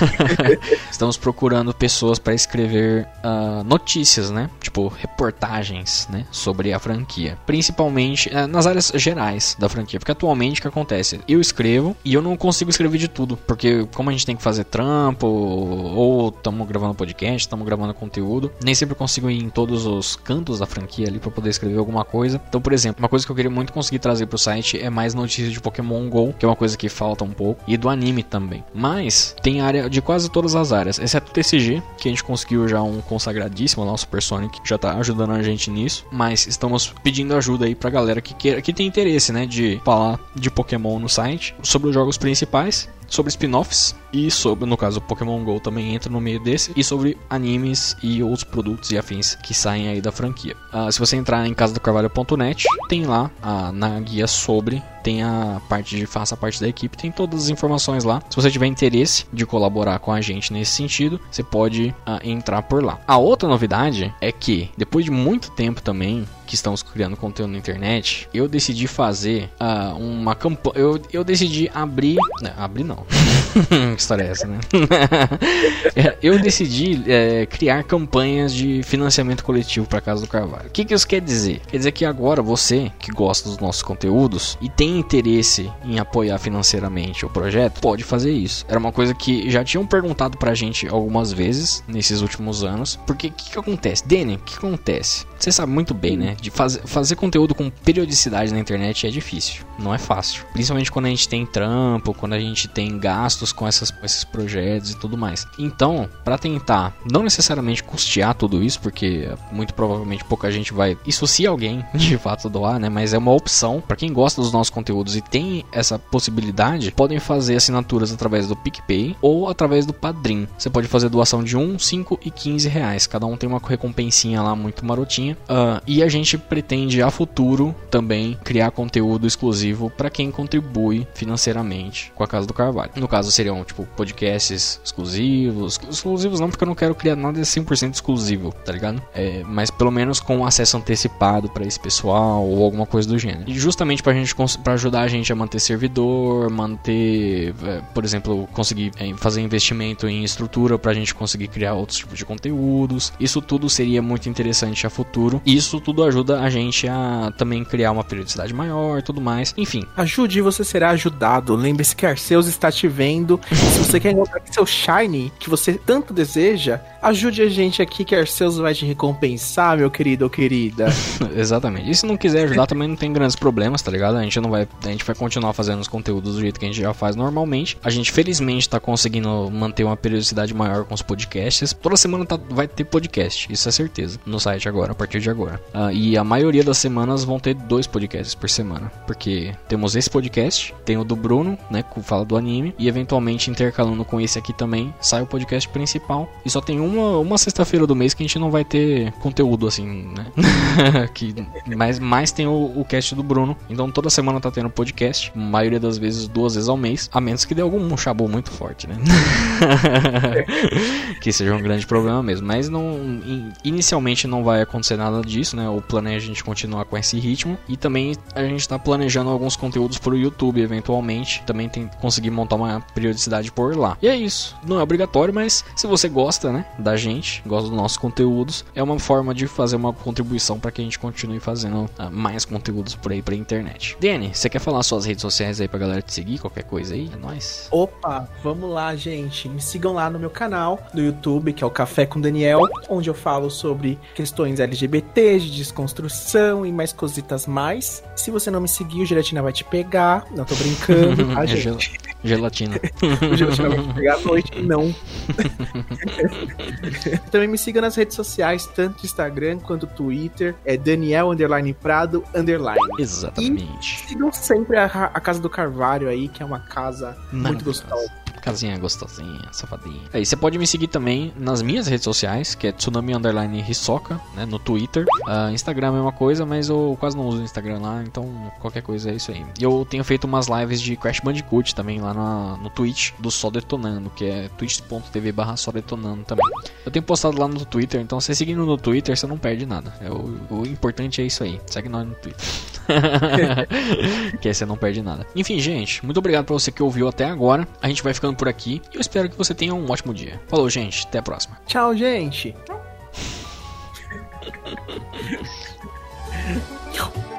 [laughs] Estamos procurando pessoas para escrever ah, notícias, né? Tipo, reportagens, né? Sobre a franquia. Principalmente ah, nas áreas gerais da franquia. Porque atualmente o que acontece? Eu escrevo e eu não consigo escrever de tudo. Porque como a gente tem que fazer trampo, ou estamos gravando podcast, estamos gravando conteúdo, nem sempre consigo ir em todos os cantos da franquia ali para poder escrever alguma coisa. Então, por exemplo, uma coisa que eu queria muito conseguir trazer pro site é mais notícias de Pokémon GO, que é uma coisa que falta um pouco, e do anime também. Mas tem área de quase todas as áreas, exceto o TCG, que a gente conseguiu já um consagradíssimo lá, o Supersonic, já tá ajudando a gente nisso. Mas estamos pedindo ajuda aí pra galera que, queira, que tem interesse, né, de falar de Pokémon no site, sobre os jogos principais sobre spin-offs e sobre, no caso, Pokémon GO também entra no meio desse, e sobre animes e outros produtos e afins que saem aí da franquia. Uh, se você entrar em casadocarvalho.net, tem lá na guia sobre, tem a parte de faça parte da equipe, tem todas as informações lá. Se você tiver interesse de colaborar com a gente nesse sentido, você pode uh, entrar por lá. A outra novidade é que, depois de muito tempo também, que estamos criando conteúdo na internet, eu decidi fazer uh, uma campanha. Eu, eu decidi abrir. Não, abrir não. [laughs] que história é essa, né? [laughs] eu decidi é, criar campanhas de financiamento coletivo para Casa do Carvalho. O que, que isso quer dizer? Quer dizer que agora você que gosta dos nossos conteúdos e tem interesse em apoiar financeiramente o projeto, pode fazer isso. Era uma coisa que já tinham perguntado pra gente algumas vezes nesses últimos anos. Porque o que, que acontece? Danny, o que acontece? Você sabe muito bem, né? De faz, fazer conteúdo com periodicidade na internet é difícil. Não é fácil. Principalmente quando a gente tem trampo, quando a gente tem gastos com, essas, com esses projetos e tudo mais. Então, para tentar não necessariamente custear tudo isso, porque muito provavelmente pouca gente vai. Isso se alguém [laughs] de fato doar, né? Mas é uma opção para quem gosta dos nossos conteúdos e tem essa possibilidade, podem fazer assinaturas através do PicPay ou através do Padrim. Você pode fazer doação de 1, 5 e 15 reais. Cada um tem uma recompensinha lá muito marotinha. Uh, e a gente pretende a futuro também criar conteúdo exclusivo para quem contribui financeiramente com a Casa do Carvalho. No caso, seriam tipo podcasts exclusivos. Exclusivos não, porque eu não quero criar nada 100% exclusivo, tá ligado? É, mas pelo menos com acesso antecipado para esse pessoal ou alguma coisa do gênero. E justamente pra gente para ajudar a gente a manter servidor, manter, é, por exemplo, conseguir é, fazer investimento em estrutura pra gente conseguir criar outros tipos de conteúdos. Isso tudo seria muito interessante a futuro. E isso tudo ajuda a gente a também criar uma periodicidade maior, tudo mais. Enfim, ajude e você será ajudado. Lembre-se que Arceus está te vendo. [laughs] Se você quer encontrar seu Shine, que você tanto deseja, ajude a gente aqui que Arceus vai te recompensar, meu querido ou querida. [laughs] Exatamente. E se não quiser ajudar, [laughs] também não tem grandes problemas, tá ligado? A gente não vai. A gente vai continuar fazendo os conteúdos do jeito que a gente já faz normalmente. A gente, felizmente, tá conseguindo manter uma periodicidade maior com os podcasts. Toda semana tá, vai ter podcast, isso é certeza. No site agora, a partir de agora. Uh, e a maioria das semanas vão ter dois podcasts por semana. Porque temos esse podcast, tem o do Bruno, né? Que fala do anime. E eventualmente intercalando com esse aqui também, sai o podcast principal. E só tem uma, uma sexta-feira do mês que a gente não vai ter conteúdo assim, né? [laughs] que, mas mais tem o, o cast do Bruno. Então toda semana tá tendo podcast. Maioria das vezes duas vezes ao mês. A menos que dê algum chabu muito forte, né? [laughs] que seja um grande problema mesmo. Mas não. Inicialmente não vai acontecer nada disso, né? O plano é a gente continuar com esse ritmo. E também a gente tá planejando alguns conteúdos pro YouTube, eventualmente. Também tem conseguir montar uma periodicidade por lá. E é isso. Não é obrigatório, mas se você gosta, né? Da gente, gosta dos nossos conteúdos, é uma forma de fazer uma contribuição para que a gente continue fazendo uh, mais conteúdos por aí pra internet. Danny, você quer falar suas redes sociais aí pra galera te seguir? Qualquer coisa aí? É nóis. Opa, vamos lá, gente. Me sigam lá no meu canal, no YouTube, que é o Café com Daniel, onde eu falo sobre questões LGBT, de desconstrução e mais cositas mais. Se você não me seguir, o Gelatina vai te pegar. Não tô brincando, [laughs] tá, gente? Gelatina. Gelatina vai pegar à noite, não. [laughs] Também me siga nas redes sociais, tanto Instagram quanto Twitter. É Daniel Underline Prado Underline. Exatamente. E sigam sempre a, a Casa do Carvalho aí, que é uma casa muito gostosa. Casinha gostosinha, safadinha. Aí você pode me seguir também nas minhas redes sociais, que é Tsunami Underline Hisoka, né? No Twitter. Uh, Instagram é a mesma coisa, mas eu quase não uso o Instagram lá, então qualquer coisa é isso aí. E eu tenho feito umas lives de Crash Bandicoot também lá na, no Twitch do Só Detonando, que é twitch.tv barra só detonando também. Eu tenho postado lá no Twitter, então você seguindo no Twitter, você não perde nada. É o, o importante é isso aí. Segue nós no Twitter. [laughs] que aí você não perde nada. Enfim, gente, muito obrigado pra você que ouviu até agora. A gente vai ficando por aqui e eu espero que você tenha um ótimo dia. Falou, gente, até a próxima. Tchau, gente. [laughs]